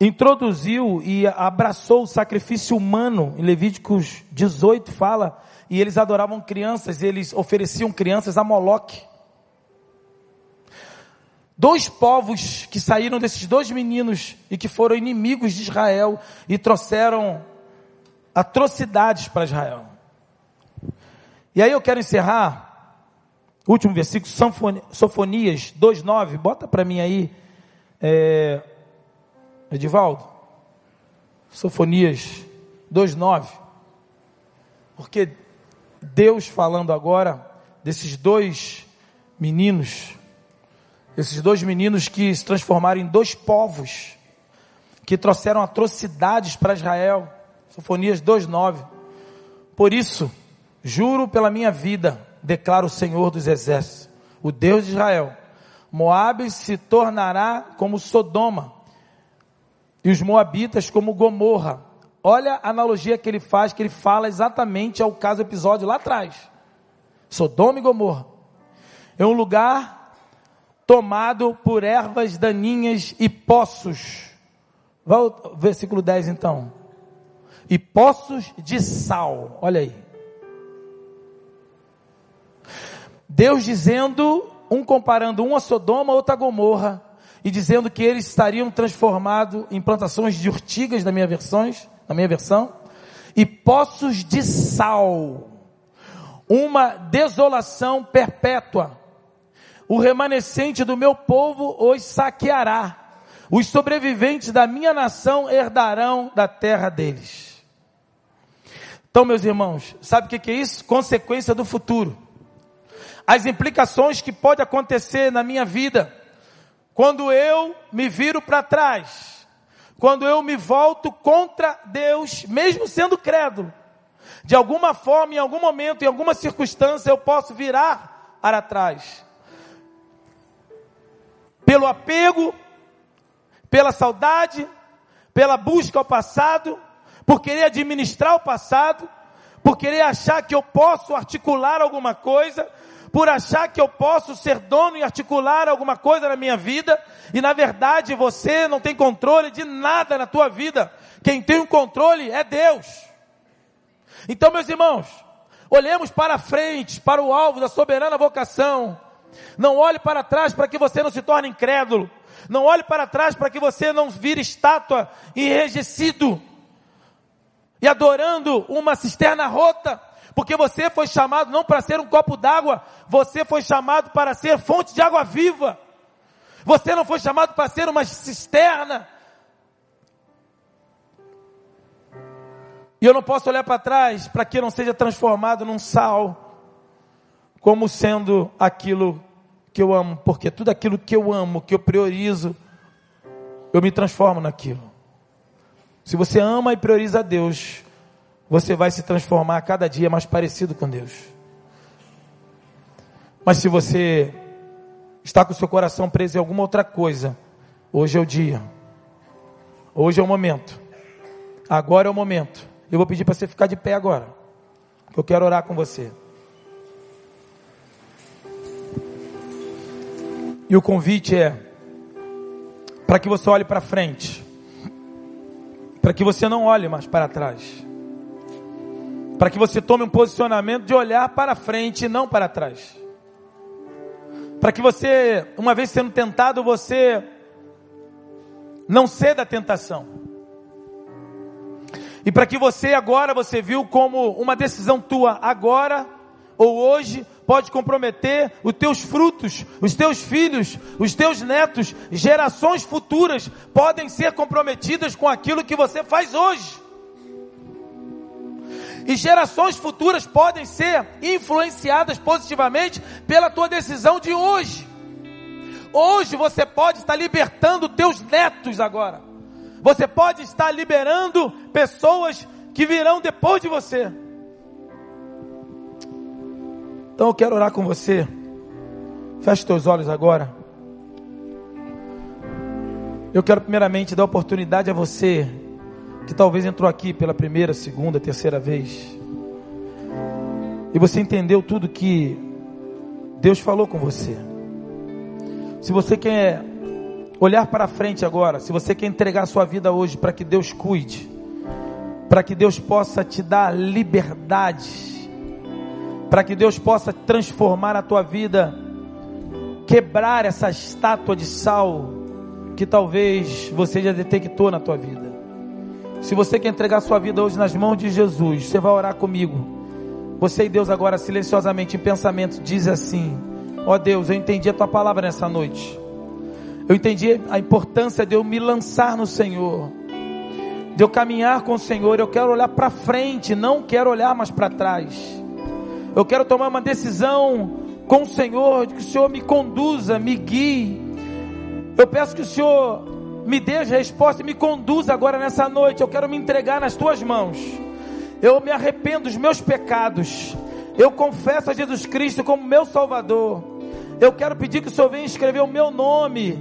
introduziu e abraçou o sacrifício humano. Em Levíticos 18 fala, e eles adoravam crianças, eles ofereciam crianças a Moloque. Dois povos que saíram desses dois meninos e que foram inimigos de Israel e trouxeram atrocidades para Israel. E aí eu quero encerrar, último versículo, Sofonias 2,9, bota para mim aí, é, Edivaldo, Sofonias 2,9, porque Deus falando agora desses dois meninos, esses dois meninos que se transformaram em dois povos, que trouxeram atrocidades para Israel, Sofonias 2,9, Por isso, juro pela minha vida, declara o Senhor dos Exércitos, o Deus de Israel, Moabe se tornará como Sodoma, e os moabitas como Gomorra. Olha a analogia que ele faz, que ele fala exatamente ao caso episódio lá atrás. Sodoma e Gomorra. É um lugar tomado por ervas daninhas e poços. Vai ao versículo 10 então. E poços de sal. Olha aí. Deus dizendo, um comparando um a Sodoma, outro a Gomorra, e dizendo que eles estariam transformados em plantações de urtigas, na minha versões, na minha versão, e poços de sal. Uma desolação perpétua. O remanescente do meu povo os saqueará. Os sobreviventes da minha nação herdarão da terra deles. Então, meus irmãos, sabe o que é isso? Consequência do futuro as implicações que pode acontecer na minha vida quando eu me viro para trás, quando eu me volto contra Deus, mesmo sendo crédulo. De alguma forma, em algum momento, em alguma circunstância, eu posso virar para trás. Pelo apego, pela saudade, pela busca ao passado, por querer administrar o passado, por querer achar que eu posso articular alguma coisa, por achar que eu posso ser dono e articular alguma coisa na minha vida, e na verdade você não tem controle de nada na tua vida. Quem tem o controle é Deus. Então, meus irmãos, olhemos para frente, para o alvo da soberana vocação. Não olhe para trás para que você não se torne incrédulo. Não olhe para trás para que você não vire estátua enrijecido e adorando uma cisterna rota. Porque você foi chamado não para ser um copo d'água, você foi chamado para ser fonte de água viva. Você não foi chamado para ser uma cisterna. E eu não posso olhar para trás para que não seja transformado num sal, como sendo aquilo que eu amo, porque tudo aquilo que eu amo, que eu priorizo, eu me transformo naquilo. Se você ama e prioriza a Deus, você vai se transformar a cada dia mais parecido com Deus. Mas se você está com o seu coração preso em alguma outra coisa, hoje é o dia. Hoje é o momento. Agora é o momento. Eu vou pedir para você ficar de pé agora. Eu quero orar com você. E o convite é para que você olhe para frente. Para que você não olhe mais para trás para que você tome um posicionamento de olhar para frente e não para trás. Para que você, uma vez sendo tentado, você não ceda à tentação. E para que você agora, você viu como uma decisão tua agora ou hoje pode comprometer os teus frutos, os teus filhos, os teus netos, gerações futuras podem ser comprometidas com aquilo que você faz hoje. E gerações futuras podem ser influenciadas positivamente pela tua decisão de hoje. Hoje você pode estar libertando teus netos agora. Você pode estar liberando pessoas que virão depois de você. Então eu quero orar com você. Feche teus olhos agora. Eu quero primeiramente dar oportunidade a você que talvez entrou aqui pela primeira, segunda, terceira vez, e você entendeu tudo que Deus falou com você. Se você quer olhar para frente agora, se você quer entregar a sua vida hoje para que Deus cuide, para que Deus possa te dar liberdade, para que Deus possa transformar a tua vida, quebrar essa estátua de sal que talvez você já detectou na tua vida. Se você quer entregar sua vida hoje nas mãos de Jesus, você vai orar comigo. Você e Deus agora silenciosamente em pensamento diz assim: Ó oh Deus, eu entendi a tua palavra nessa noite. Eu entendi a importância de eu me lançar no Senhor. De eu caminhar com o Senhor, eu quero olhar para frente, não quero olhar mais para trás. Eu quero tomar uma decisão com o Senhor, de que o Senhor me conduza, me guie. Eu peço que o Senhor me dê as respostas e me conduza agora nessa noite. Eu quero me entregar nas tuas mãos. Eu me arrependo dos meus pecados. Eu confesso a Jesus Cristo como meu Salvador. Eu quero pedir que o Senhor venha escrever o meu nome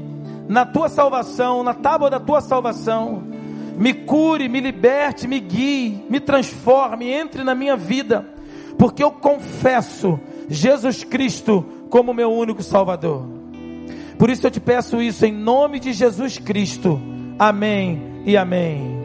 na tua salvação, na tábua da tua salvação. Me cure, me liberte, me guie, me transforme, entre na minha vida, porque eu confesso Jesus Cristo como meu único Salvador. Por isso eu te peço isso em nome de Jesus Cristo. Amém e amém.